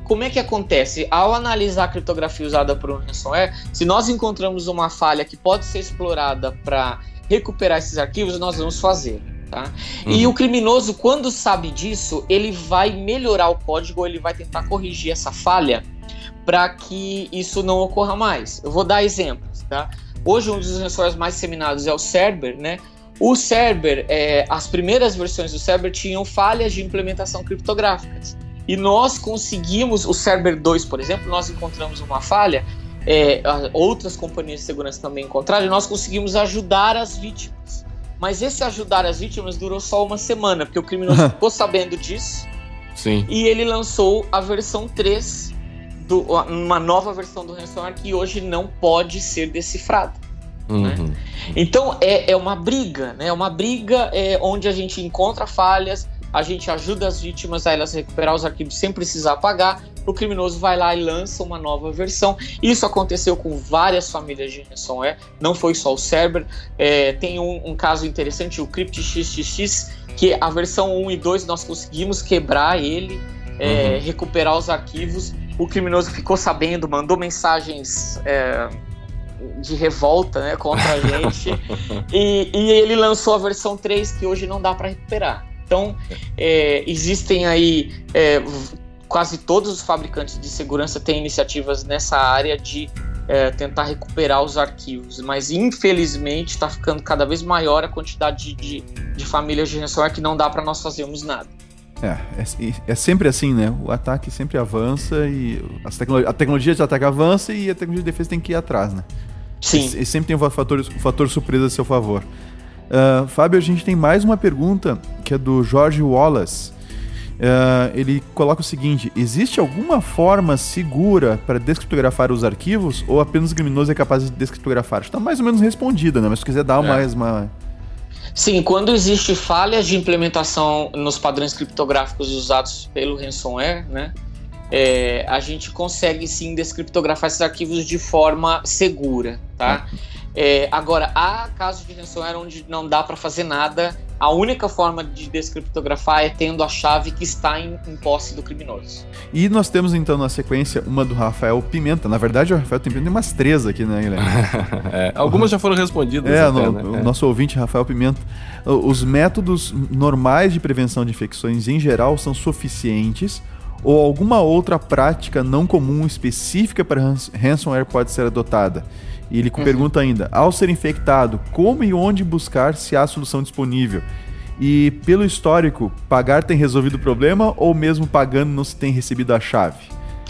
como é que acontece? Ao analisar a criptografia usada por um ransomware, se nós encontramos uma falha que pode ser explorada para recuperar esses arquivos, nós vamos fazer. Tá? Uhum. E o criminoso, quando sabe disso, ele vai melhorar o código, ele vai tentar corrigir essa falha para que isso não ocorra mais. Eu vou dar exemplos, tá? Hoje um dos ransomwares mais disseminados é o Cerber, né? O Cerber, é, as primeiras versões do Cerber tinham falhas de implementação criptográficas. E nós conseguimos, o Cerber 2, por exemplo, nós encontramos uma falha, é, outras companhias de segurança também encontraram, e nós conseguimos ajudar as vítimas. Mas esse ajudar as vítimas durou só uma semana, porque o criminoso ficou sabendo disso. Sim. E ele lançou a versão 3 do, uma nova versão do ransomware que hoje não pode ser decifrada. Uhum. Né? Então é, é uma briga, né? É uma briga é, onde a gente encontra falhas, a gente ajuda as vítimas a elas recuperar os arquivos sem precisar pagar. O criminoso vai lá e lança uma nova versão. Isso aconteceu com várias famílias de ransomware, não foi só o Cerber. É, tem um, um, caso interessante, o CryptXXX, que a versão 1 e 2 nós conseguimos quebrar ele, é, uhum. recuperar os arquivos o criminoso ficou sabendo, mandou mensagens é, de revolta né, contra a gente. e, e, ele lançou a versão 3 que hoje não dá para recuperar. Então, é, existem aí. É, quase todos os fabricantes de segurança têm iniciativas nessa área de é, tentar recuperar os arquivos, mas infelizmente está ficando cada vez maior a quantidade de, de, de famílias de ransomware que não dá para nós fazermos nada. É, é, é, sempre assim, né? O ataque sempre avança e tecno a tecnologia de ataque avança e a tecnologia de defesa tem que ir atrás, né? Sim. E, e sempre tem um fator, um fator surpresa a seu favor. Uh, Fábio, a gente tem mais uma pergunta que é do Jorge Wallace. Uh, ele coloca o seguinte: existe alguma forma segura para descriptografar os arquivos ou apenas o criminoso é capaz de descriptografar? Está mais ou menos respondida, né? Mas se quiser dar é. mais uma Sim, quando existe falhas de implementação nos padrões criptográficos usados pelo ransomware, né, é, a gente consegue sim descriptografar esses arquivos de forma segura, tá? É, agora, há casos de ransomware onde não dá para fazer nada a única forma de descriptografar é tendo a chave que está em, em, posse do criminoso. E nós temos então na sequência uma do Rafael Pimenta. Na verdade, o Rafael Pimenta tem umas três aqui, né, Guilherme? é, algumas já foram respondidas. É, até, no, né? o nosso ouvinte, Rafael Pimenta. Os métodos normais de prevenção de infecções em geral são suficientes ou alguma outra prática não comum específica para ransomware pode ser adotada? E ele uhum. pergunta ainda: ao ser infectado, como e onde buscar se há solução disponível? E pelo histórico, pagar tem resolvido o problema ou mesmo pagando não se tem recebido a chave?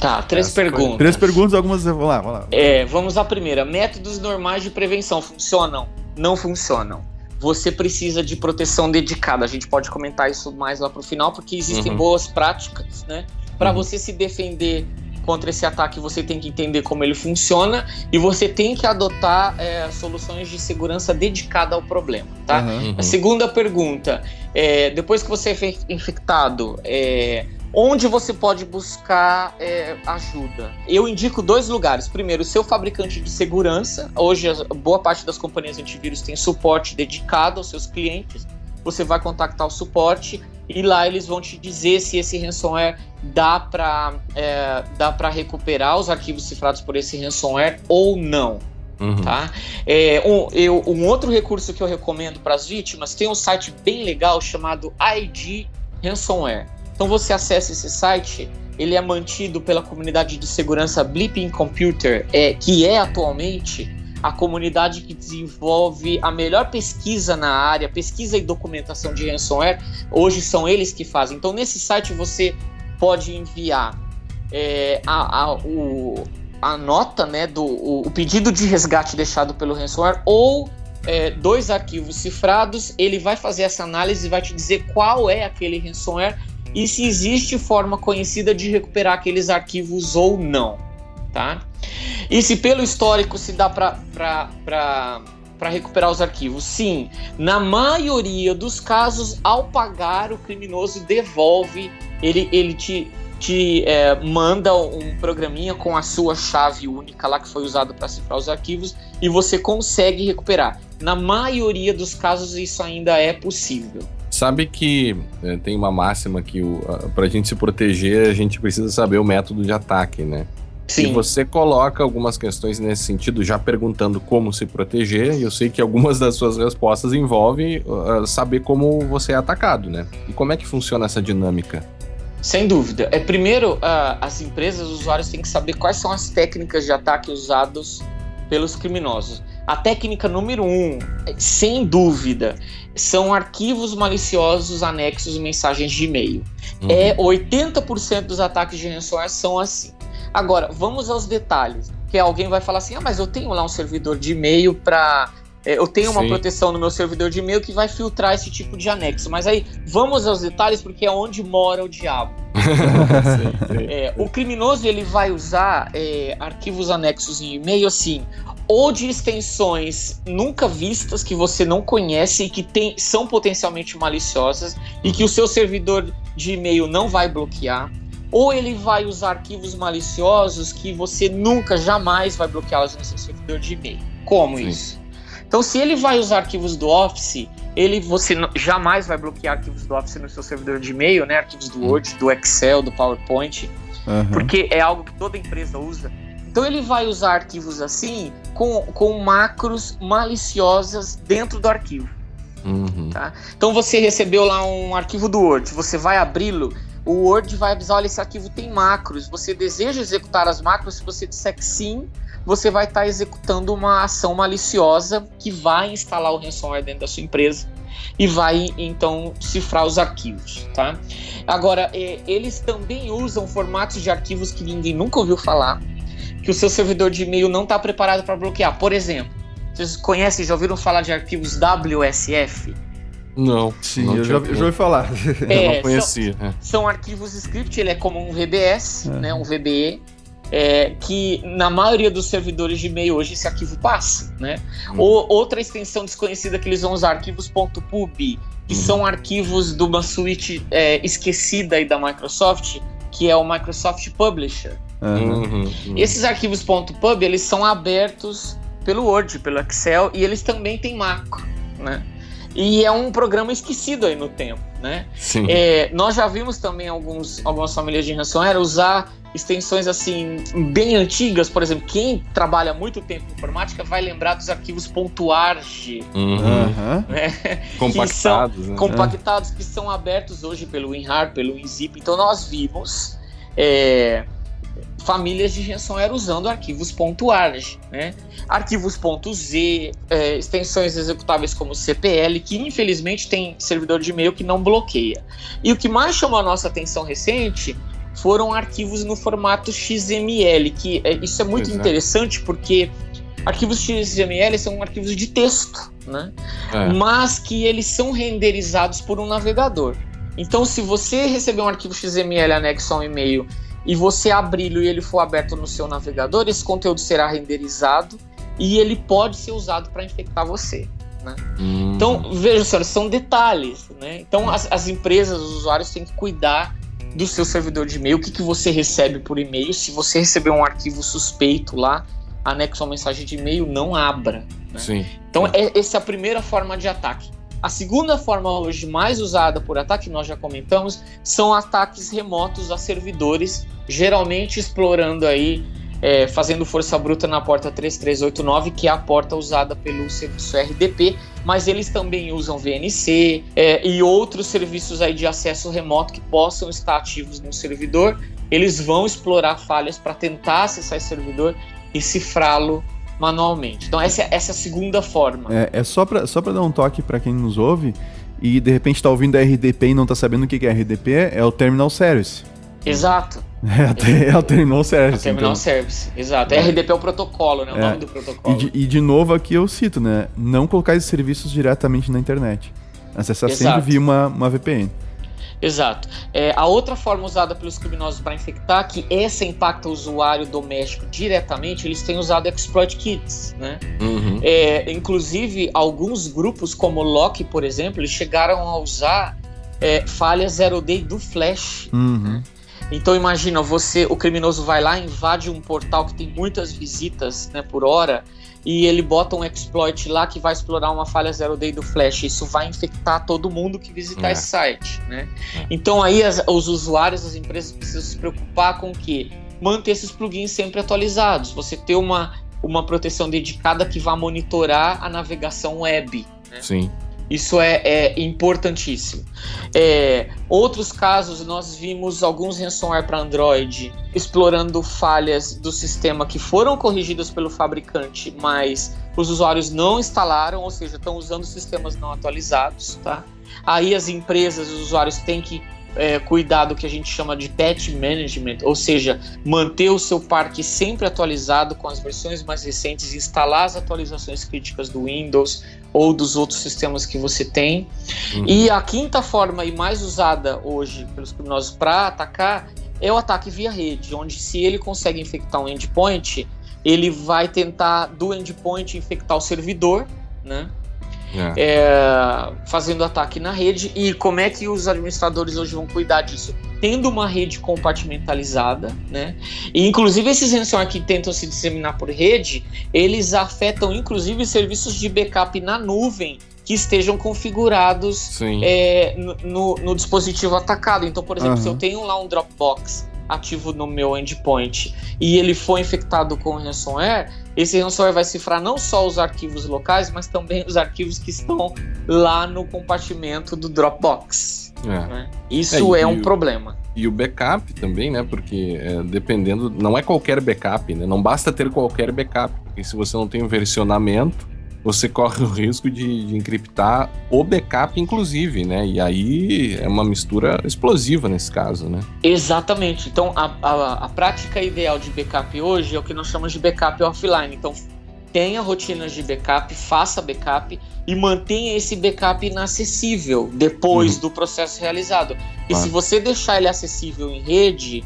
Tá, três Essa perguntas. Foi... Três perguntas, algumas. Vamos lá, vamos lá. É, vamos à primeira. Métodos normais de prevenção funcionam? Não funcionam. você precisa de proteção dedicada. A gente pode comentar isso mais lá para o final, porque existem Uhum. boas práticas, né? Para Uhum. você se defender contra esse ataque, você tem que entender como ele funciona e você tem que adotar é, soluções de segurança dedicada ao problema, tá? Uhum. A segunda pergunta, é, depois que você é fe- infectado, é, onde você pode buscar é, ajuda? Eu indico dois lugares. Primeiro, o seu fabricante de segurança. Hoje, boa parte das companhias antivírus tem suporte dedicado aos seus clientes. Você vai contactar o suporte e lá eles vão te dizer se esse ransomware dá para é, dá para recuperar os arquivos cifrados por esse ransomware ou não Uhum. tá? É, um, eu- um outro recurso que eu recomendo para as vítimas tem um site bem legal chamado ID Ransomware. Então você acessa esse site, ele é mantido pela comunidade de segurança Blipping Computer, é, que é atualmente a comunidade que desenvolve a melhor pesquisa na área, pesquisa e documentação de ransomware. Hoje são eles que fazem. Então nesse site você pode enviar é, a, a- o, a nota, né, do o, o pedido de resgate deixado pelo ransomware ou é, dois arquivos cifrados. Ele vai fazer essa análise e vai te dizer qual é aquele ransomware e se existe forma conhecida de recuperar aqueles arquivos ou não, tá? E se pelo histórico se dá para recuperar os arquivos? Sim, na maioria dos casos, ao pagar, o criminoso devolve, ele, ele te, te é, manda um programinha com a sua chave única lá que foi usado para cifrar os arquivos e você consegue recuperar. Na maioria dos casos, isso ainda é possível. Sabe que é, tem uma máxima que o, a, gente se proteger, a gente precisa saber o método de ataque, né? E você coloca algumas questões nesse sentido, já perguntando como se proteger, e eu sei que algumas das suas respostas envolvem uh, saber como você é atacado, né? E como é que funciona essa dinâmica? Sem dúvida. É primeiro ah, as empresas, os usuários têm que saber quais são as técnicas de ataque usados pelos criminosos. A técnica número um, sem dúvida, são arquivos maliciosos anexos mensagens de e-mail. Uhum. É 80% dos ataques de ransomware são assim. Agora, vamos aos detalhes. Que alguém vai falar assim: "Ah, mas eu tenho lá um servidor de e-mail para eu tenho uma Sim. proteção no meu servidor de e-mail que vai filtrar esse tipo de anexo. Mas aí, vamos aos detalhes, porque é onde mora o diabo. É, o criminoso ele vai usar é, arquivos anexos em e-mail assim, ou de extensões nunca vistas que você não conhece e que tem, são potencialmente maliciosas e que o seu servidor de e-mail não vai bloquear. Ou ele vai usar arquivos maliciosos que você nunca, jamais vai bloqueá-los no seu servidor de e-mail. Como Sim. isso? Então, se ele vai usar arquivos do Office, ele você não- jamais vai bloquear arquivos do Office no seu servidor de e-mail, né? Arquivos do Word, do Excel, do PowerPoint Aham. porque é algo que toda empresa usa. Então ele vai usar arquivos assim com, com macros maliciosas dentro do arquivo. Uhum. Então você recebeu lá um arquivo do Word, você vai abri-lo, o Word vai avisar, olha, esse arquivo tem macros. Você deseja executar as macros? Se você disser que sim, você vai estar executando uma ação maliciosa que vai instalar o ransomware dentro da sua empresa e vai então cifrar os arquivos, tá? Agora, eh, eles também usam formatos de arquivos que ninguém nunca ouviu falar, que o seu servidor de e-mail não está preparado para bloquear. Por exemplo, vocês conhecem, já ouviram falar de arquivos WSF? Não. Sim, não eu já, eu já ouvi falar. eu É, não conhecia. é. são arquivos script, ele é como um VBS, É. né, um VBE, é, que na maioria dos servidores de e-mail hoje esse arquivo passa, né? Hum. Ou outra extensão desconhecida que eles vão usar, arquivos .pub, que Uhum. são arquivos de uma suíte é, esquecida aí da Microsoft, que é o Microsoft Publisher. Uhum, uhum. Esses arquivos .pub, eles são abertos pelo Word, pelo Excel, e eles também têm macro, né? E é um programa esquecido aí no tempo, né? Sim. É, nós já vimos também alguns, algumas famílias de ransomware usar extensões assim bem antigas, por exemplo, quem trabalha muito tempo em informática vai lembrar dos arquivos .arg, Uhum. Né? Compactados, né? compactados que são abertos hoje pelo WinRAR, pelo WinZip. Então nós vimos é, famílias de ransomware usando arquivos .arg, né? Arquivos .z, é, extensões executáveis como CPL, que infelizmente tem servidor de e-mail que não bloqueia. E o que mais chamou a nossa atenção recente foram arquivos no formato XML, que é, isso é muito interessante porque arquivos XML são arquivos de texto, né? É. Mas que eles são renderizados por um navegador. Então, se você receber um arquivo XML anexo a um e-mail e você abri-lo e ele for aberto no seu navegador, esse conteúdo será renderizado e ele pode ser usado para infectar você. Né? Hum. Então, veja, senhores, são detalhes. Né? Então, as, as, empresas, os usuários têm que cuidar do seu servidor de e-mail, o que, que você recebe por e-mail. Se você receber um arquivo suspeito lá, anexo a mensagem de e-mail, não abra. Né? Sim. Então, é, essa é a primeira forma de ataque. A segunda forma hoje mais usada por ataque, nós já comentamos, são ataques remotos a servidores, geralmente explorando aí, é, fazendo força bruta na porta 3389, que é a porta usada pelo serviço RDP, mas eles também usam VNC é, e outros serviços aí de acesso remoto que possam estar ativos no servidor. Eles vão explorar falhas para tentar acessar esse servidor e cifrá-lo manualmente. Então essa, é, essa é a segunda forma. É, é só para só dar um toque para quem nos ouve e de repente está ouvindo RDP e não está sabendo o que é RDP, é o Terminal Service. Exato. É, é o Terminal Service. É o Terminal então. Service, exato. É. RDP é o protocolo, né? O é. nome do protocolo. E de, e de, novo aqui eu cito, né? Não colocar esses serviços diretamente na internet. Acessar exato. sempre via uma, uma VPN. Exato. É, a outra forma usada pelos criminosos para infectar, que essa impacta o usuário doméstico diretamente, eles têm usado exploit kits, né? Uhum. É, inclusive, alguns grupos, como o Loki, por exemplo, eles chegaram a usar é, falhas zero day do Flash. Uhum. Então imagina, você, o criminoso vai lá, invade um portal que tem muitas visitas né, por hora e ele bota um exploit lá que vai explorar uma falha zero day do Flash. Isso vai infectar todo mundo que visitar é. esse site, né? É. Então aí as, os usuários, as empresas precisam se preocupar com o que manter esses plugins sempre atualizados. Você ter uma uma proteção dedicada que vá monitorar a navegação web. Né? Sim. Isso é, é importantíssimo. É, outros casos, nós vimos alguns ransomware para Android explorando falhas do sistema que foram corrigidas pelo fabricante, mas os usuários não instalaram, ou seja, estão usando sistemas não atualizados. Tá? Aí as empresas, os usuários têm que é, cuidar do que a gente chama de patch management, ou seja, manter o seu parque sempre atualizado com as versões mais recentes, instalar as atualizações críticas do Windows ou dos outros sistemas que você tem. Uhum. E a quinta forma e mais usada hoje pelos criminosos para atacar é o ataque via rede, onde se ele consegue infectar um endpoint, ele vai tentar do endpoint infectar o servidor, né? É. É, fazendo ataque na rede. E como é que os administradores hoje vão cuidar disso? Tendo uma rede compartimentalizada, né? E inclusive esses ransomware que tentam se disseminar por rede, eles afetam inclusive serviços de backup na nuvem que estejam configurados é, no, no, dispositivo atacado. Então, por exemplo, uhum. se eu tenho lá um Dropbox ativo no meu endpoint e ele foi infectado com ransomware, esse ransomware vai cifrar não só os arquivos locais, mas também os arquivos que estão lá no compartimento do Dropbox. É. Né? Isso é, é um o, problema. E o backup também, né? Porque é, dependendo, não é qualquer backup, né? Não basta ter qualquer backup, porque se você não tem um versionamento, você corre o risco de, de, encriptar o backup, inclusive, né? E aí é uma mistura explosiva nesse caso, né? Exatamente. Então, a, a, a prática ideal de backup hoje é o que nós chamamos de backup offline. Então, tenha rotinas de backup, faça backup e mantenha esse backup inacessível depois uhum. do processo realizado. E se você deixar ele acessível em rede,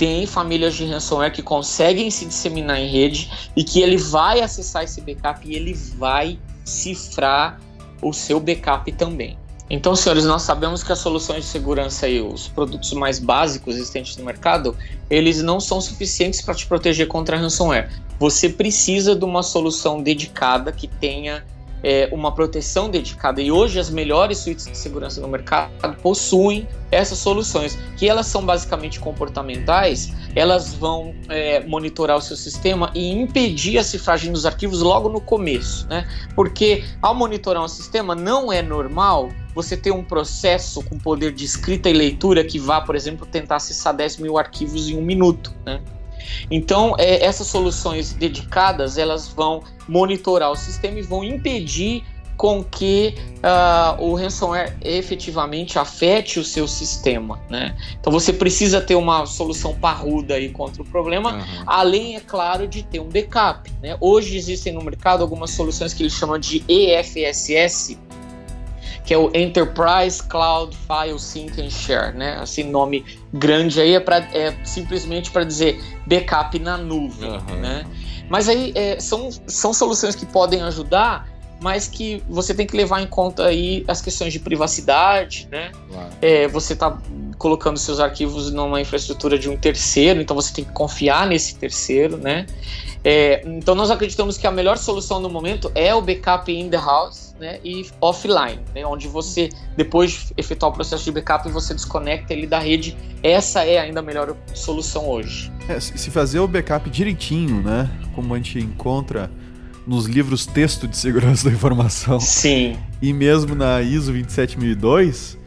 tem famílias de ransomware que conseguem se disseminar em rede e que ele vai acessar esse backup e ele vai cifrar o seu backup também. Então, senhores, nós sabemos que as soluções de segurança e os produtos mais básicos existentes no mercado, eles não são suficientes para te proteger contra ransomware. Você precisa de uma solução dedicada que tenha é, uma proteção dedicada. E hoje as melhores suítes de segurança no mercado possuem essas soluções, que elas são basicamente comportamentais, elas vão é, monitorar o seu sistema e impedir a cifragem dos arquivos logo no começo, né? Porque ao monitorar um sistema não é normal você ter um processo com poder de escrita e leitura que vá, por exemplo, tentar acessar 10 mil arquivos em um minuto, né? Então, é, essas soluções dedicadas, elas vão monitorar o sistema e vão impedir com que uh, o ransomware efetivamente afete o seu sistema, né? Então você precisa ter uma solução parruda aí contra o problema, uhum. além, é claro, de ter um backup, né? Hoje existem no mercado algumas soluções que eles chamam de EFSS, que é o Enterprise Cloud File Sync and Share, né? Assim, nome grande aí é, pra, é simplesmente para dizer backup na nuvem, uhum. né? Mas aí é, são, são soluções que podem ajudar mas que você tem que levar em conta aí as questões de privacidade, né? Claro. É, você está colocando seus arquivos numa infraestrutura de um terceiro, então você tem que confiar nesse terceiro, né? É, então nós acreditamos que a melhor solução no momento é o backup in the house, né? E offline, né? Onde você depois de efetuar o processo de backup você desconecta ele da rede. Essa é ainda a melhor solução hoje. É, se fazer o backup direitinho, né? Como a gente encontra nos livros texto de segurança da informação. Sim. E mesmo na ISO 27002,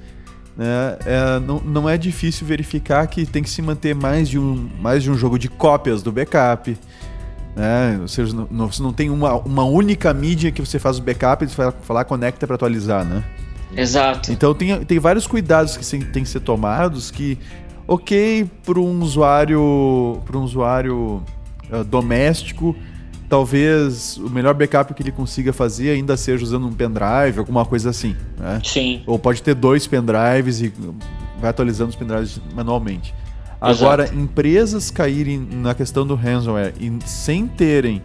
né, é, não, não é difícil verificar que tem que se manter mais de um, mais de um jogo de cópias do backup. Né? Ou seja, não, você não tem uma, uma única mídia que você faz o backup e você vai falar conecta para atualizar, né? Exato. Então tem, tem vários cuidados que tem que ser tomados que, ok, para um usuário, para um usuário uh, doméstico, talvez o melhor backup que ele consiga fazer ainda seja usando um pendrive, alguma coisa assim. Né? Sim. Ou pode ter dois pendrives e vai atualizando os pendrives manualmente. Agora, Exato. empresas caírem na questão do ransomware e sem terem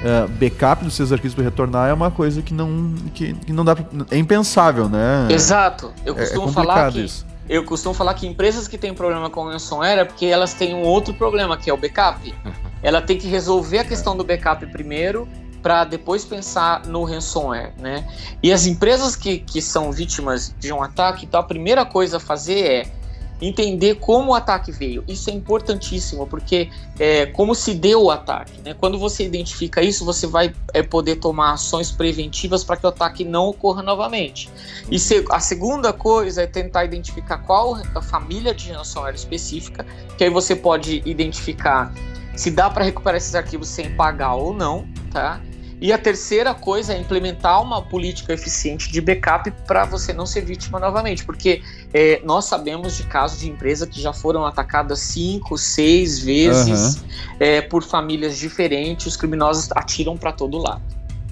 uh, backup dos seus arquivos para retornar é uma coisa que não, que, que não dá pra, é impensável, né? Exato. Eu é, é costumo é falar que isso. eu costumo falar que empresas que têm problema com ransomware é porque elas têm um outro problema que é o backup. ela tem que resolver a questão do backup primeiro para depois pensar no ransomware, né? E as empresas que, que são vítimas de um ataque, então a primeira coisa a fazer é entender como o ataque veio. Isso é importantíssimo, porque é, como se deu o ataque. Né? Quando você identifica isso, você vai é, poder tomar ações preventivas para que o ataque não ocorra novamente. E se, a segunda coisa é tentar identificar qual a família de ransomware específica, que aí você pode identificar se dá para recuperar esses arquivos sem pagar ou não, tá? E a terceira coisa é implementar uma política eficiente de backup para você não ser vítima novamente, porque é, nós sabemos de casos de empresas que já foram atacadas cinco, seis vezes uhum. é, por famílias diferentes, os criminosos atiram para todo lado.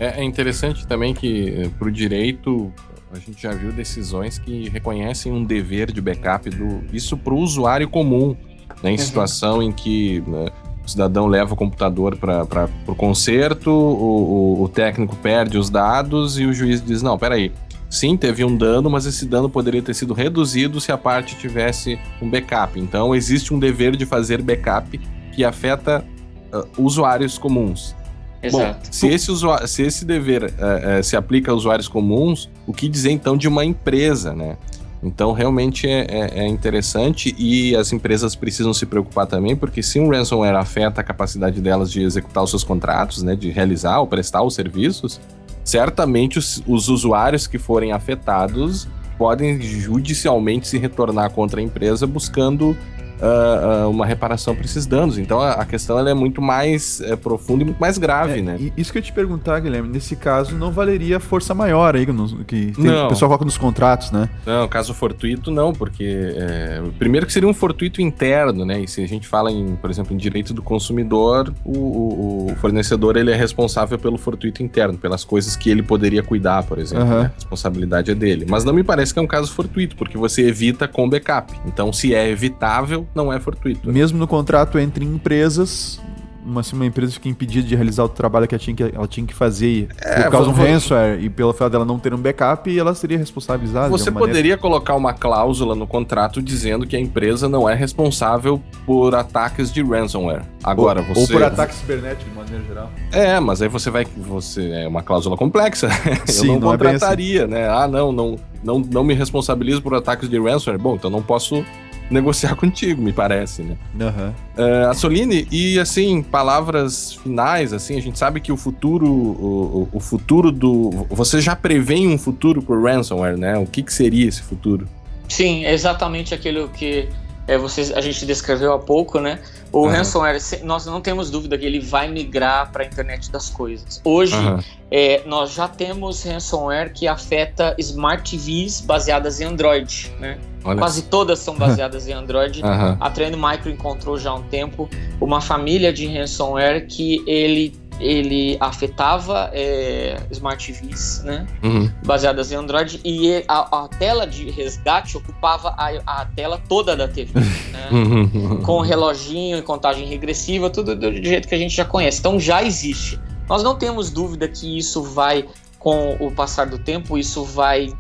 É, é interessante também que é, para o direito a gente já viu decisões que reconhecem um dever de backup do isso para o usuário comum, né, em uhum. situação em que né, cidadão leva o computador para o conserto, o, o, o, técnico perde os dados e o juiz diz: não, peraí. Sim, teve um dano, mas esse dano poderia ter sido reduzido se a parte tivesse um backup. Então, existe um dever de fazer backup que afeta uh, usuários comuns. Exato. Bom, se esse, se esse dever uh, uh, se aplica a usuários comuns, o que dizer então de uma empresa, né? Então, realmente é, é, é, interessante e as empresas precisam se preocupar também, porque se um ransomware afeta a capacidade delas de executar os seus contratos, né, de realizar ou prestar os serviços, certamente os, os usuários que forem afetados podem judicialmente se retornar contra a empresa buscando uh, uh, uma reparação para esses danos. Então a, a questão é muito mais é, profunda e muito mais grave, é, né? Isso que eu te perguntar, Guilherme, nesse caso não valeria força maior aí, que tem, o pessoal coloca nos contratos, né? Não, caso fortuito não, porque é, primeiro que seria um fortuito interno, né? E se a gente fala em, por exemplo, em direito do consumidor, o, o, o fornecedor ele é responsável pelo fortuito interno, pelas coisas que ele poderia cuidar, por exemplo. Uhum. Né? A responsabilidade é dele. Mas não me parece que é um caso fortuito, porque você evita com backup. Então, se é evitável, não é fortuito. Mesmo no contrato entre empresas, uma, se uma empresa fica impedida de realizar o trabalho que ela tinha que, ela tinha que fazer é, por causa do ransomware e pelo fato dela não ter um backup, ela seria responsabilizada. Você poderia colocar uma cláusula no contrato dizendo que a empresa não é responsável por ataques de ransomware. Agora, ou, você. Ou por ataques cibernéticos, de maneira geral. É, mas aí você vai. Você, é uma cláusula complexa. Sim, Eu não, não contrataria, é assim. né? Ah, não, não, não, não me responsabilizo por ataques de ransomware. Bom, então não posso negociar contigo, me parece, né? Uhum. Uh, a Soline, e assim, palavras finais, assim, a gente sabe que o futuro, o, o futuro do... Você já prevê um futuro por ransomware, né? O que, que seria esse futuro? Sim, é exatamente aquilo que é, vocês, a gente descreveu há pouco, né? O uhum. ransomware, nós não temos dúvida que ele vai migrar para a internet das coisas. Hoje, uhum. é, nós já temos ransomware que afeta smart TVs baseadas em Android, né? Olha. Quase todas são baseadas em Android. Uhum. A Trend Micro encontrou já há um tempo uma família de ransomware que ele ele afetava é, Smart TVs, né? Uhum. Baseadas em Android, e a, a, tela de resgate ocupava a, a tela toda da TV, né? Uhum. Com reloginho e contagem regressiva, tudo do jeito que a gente já conhece. Então já existe. Nós não temos dúvida que isso vai, com o passar do tempo, isso vai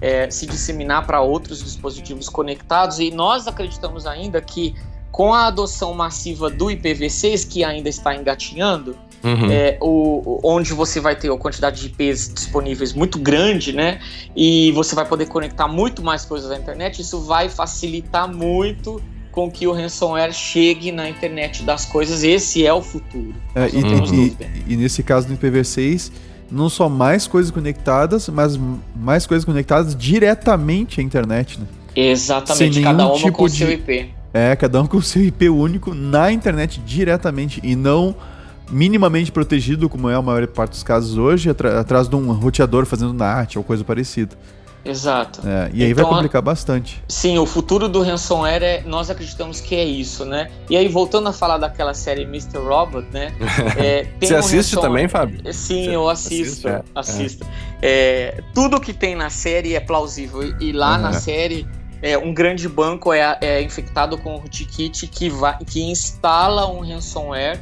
é, se disseminar para outros dispositivos conectados, e nós acreditamos ainda que com a adoção massiva do IPv6, que ainda está engatinhando, Uhum. É, o, onde você vai ter a quantidade de IPs disponíveis muito grande, né? E você vai poder conectar muito mais coisas à internet. Isso vai facilitar muito com que o ransomware chegue na internet das coisas. Esse é o futuro. É, e, e, e, nesse caso do IPv6, não só mais coisas conectadas, mas mais coisas conectadas diretamente à internet, né? Exatamente, cada uma tipo com o seu IP. É, cada um com o seu IP único na internet diretamente e não minimamente protegido, como é a maior parte dos casos hoje, atrás de um roteador fazendo NAT ou coisa parecida. Exato. É, e aí então, vai complicar bastante. Sim, o futuro do ransomware, é, nós acreditamos que é isso, né? E aí, voltando a falar daquela série Mr. Robot, né? É, Você um assiste também, Fábio? Sim, Você eu assisto. Assiste, é. assisto. É, tudo que tem na série é plausível. E lá uhum. na série, é, um grande banco é, é infectado com o rootkit que, vai, que instala um ransomware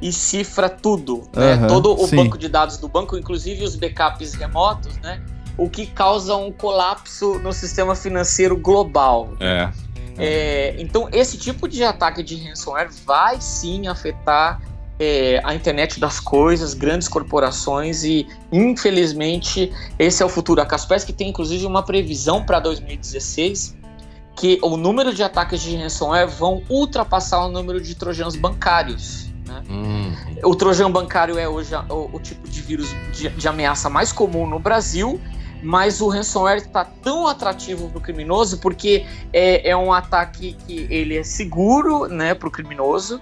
e cifra tudo, né? Uhum, Todo o sim. banco de dados do banco, inclusive os backups remotos, né? O que causa um colapso no sistema financeiro global. É. é então, esse tipo de ataque de ransomware vai sim afetar é, a internet das coisas, grandes corporações e, infelizmente, esse é o futuro. A Kaspersky tem, inclusive, uma previsão para 2016 que o número de ataques de ransomware vão ultrapassar o número de trojanos bancários. Né? Hum. O trojan bancário é hoje o, o tipo de vírus de, de, ameaça mais comum no Brasil, mas o ransomware está tão atrativo para o criminoso porque é, é, um ataque que ele é seguro né, para o criminoso,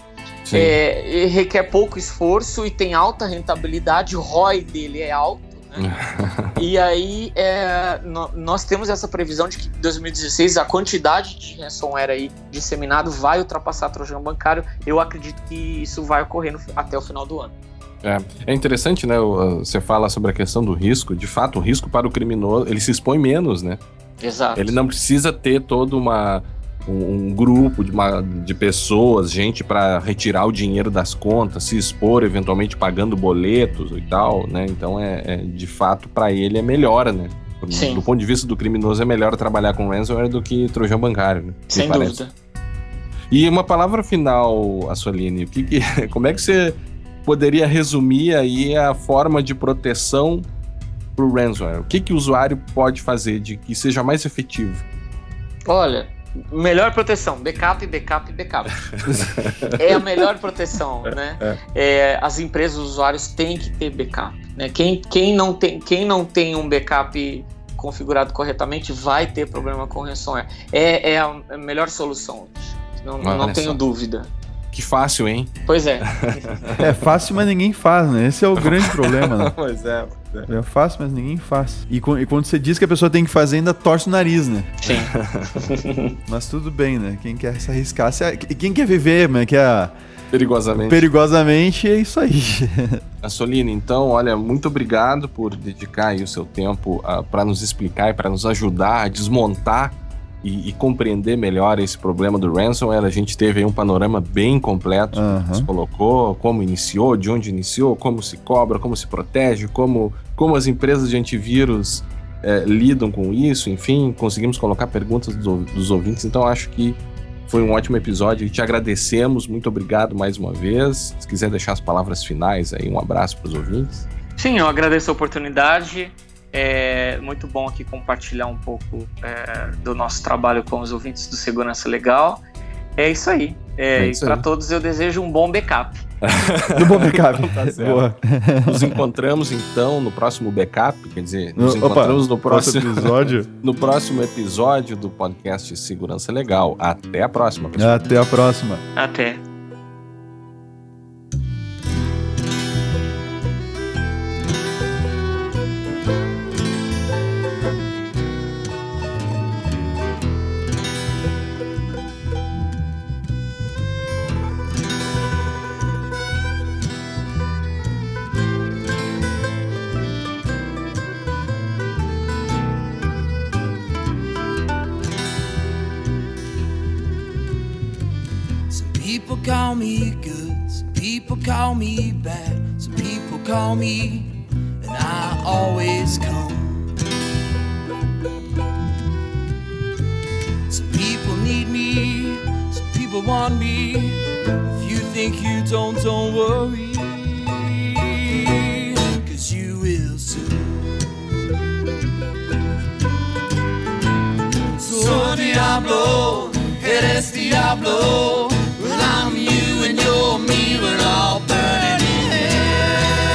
é, requer pouco esforço e tem alta rentabilidade, o ROI dele é alto e aí é, no, nós temos essa previsão de que em 2016 a quantidade de ransomware aí disseminado vai ultrapassar o trojano bancário. Eu acredito que isso vai ocorrer no, até o final do ano. É, é interessante, né? Você fala sobre a questão do risco. De fato, o risco para o criminoso, ele se expõe menos, né? Exato. Ele não precisa ter toda uma um, grupo de, uma, de pessoas, gente para retirar o dinheiro das contas, se expor eventualmente pagando boletos e tal, né? Então é, é de fato para ele é melhor, né? Sim. Do ponto de vista do criminoso é melhor trabalhar com ransomware do que trojão bancário, né? Sem dúvida. E uma palavra final, Assoline, o que, que como é que você poderia resumir aí a forma de proteção para o ransomware? O que, que o usuário pode fazer de que seja mais efetivo? Olha, Melhor proteção, backup, backup, backup. é a melhor proteção, né? É. É, as empresas, os usuários têm que ter backup. Né? Quem, quem, não tem, quem não tem um backup configurado corretamente vai ter problema com ransomware. É, é a melhor solução, não, não tenho dúvida. Que fácil, hein? Pois é. é fácil, mas ninguém faz, né? Esse é o grande problema, né? pois é. É fácil, mas ninguém faz. E, e, quando você diz que a pessoa tem que fazer, ainda torce o nariz, né? Sim. mas tudo bem, né? Quem quer se arriscar, se, quem quer viver, mas quer. Perigosamente. Perigosamente, é isso aí. Assolina, então, olha, muito obrigado por dedicar o seu tempo uh, ah, para nos explicar e para nos ajudar a desmontar e, e, compreender melhor esse problema do ransomware, a gente teve um panorama bem completo, uhum. Você colocou como iniciou, de onde iniciou, como se cobra, como se protege, como, como as empresas de antivírus é, lidam com isso, enfim, conseguimos colocar perguntas dos, dos ouvintes, então acho que foi um ótimo episódio e te agradecemos, muito obrigado mais uma vez. Se quiser deixar as palavras finais aí, um abraço para os ouvintes. Sim, eu agradeço a oportunidade. É muito bom aqui compartilhar um pouco é, do nosso trabalho com os ouvintes do Segurança Legal. É isso aí. É, é e para todos eu desejo um bom backup. Do bom backup. Tá certo. Boa. Nos encontramos então no próximo backup, quer dizer, nos Opa, encontramos no próximo, episódio. no próximo episódio do podcast Segurança Legal. Até a próxima, pessoal. Até a próxima. Até. Diablo, eres Diablo. Well, I'm you and you're me, we're all burning in hell.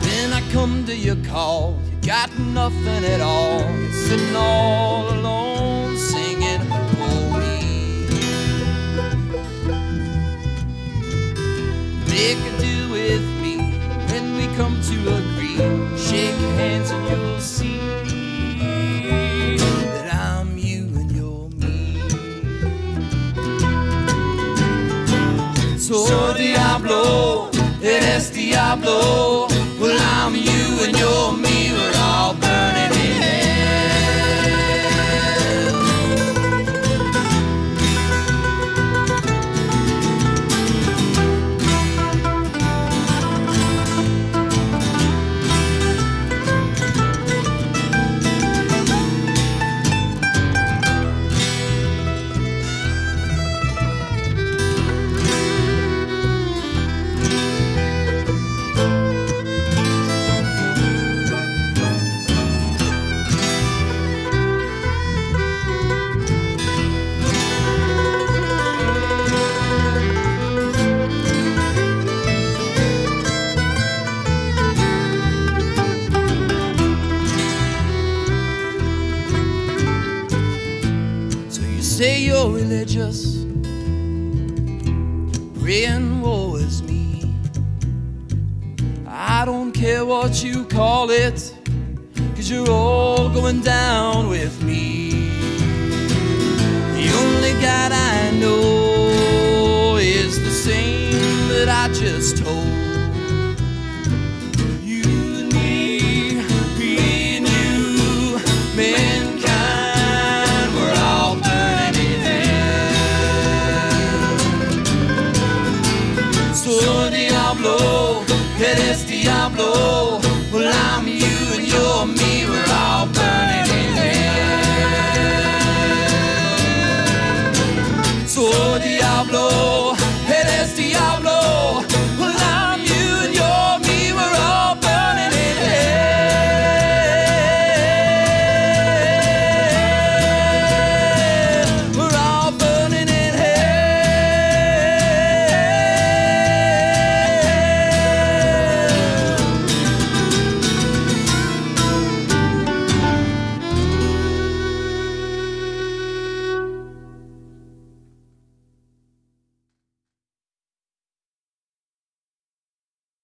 Then I come to your call, you got nothing at all. You're sitting all alone, Shake hands and you'll see that I'm you and you're me. So Diablo, eres Diablo. Well, I'm you and you're me. Call it, cause you're all going down with me. The only God I know is the same that I just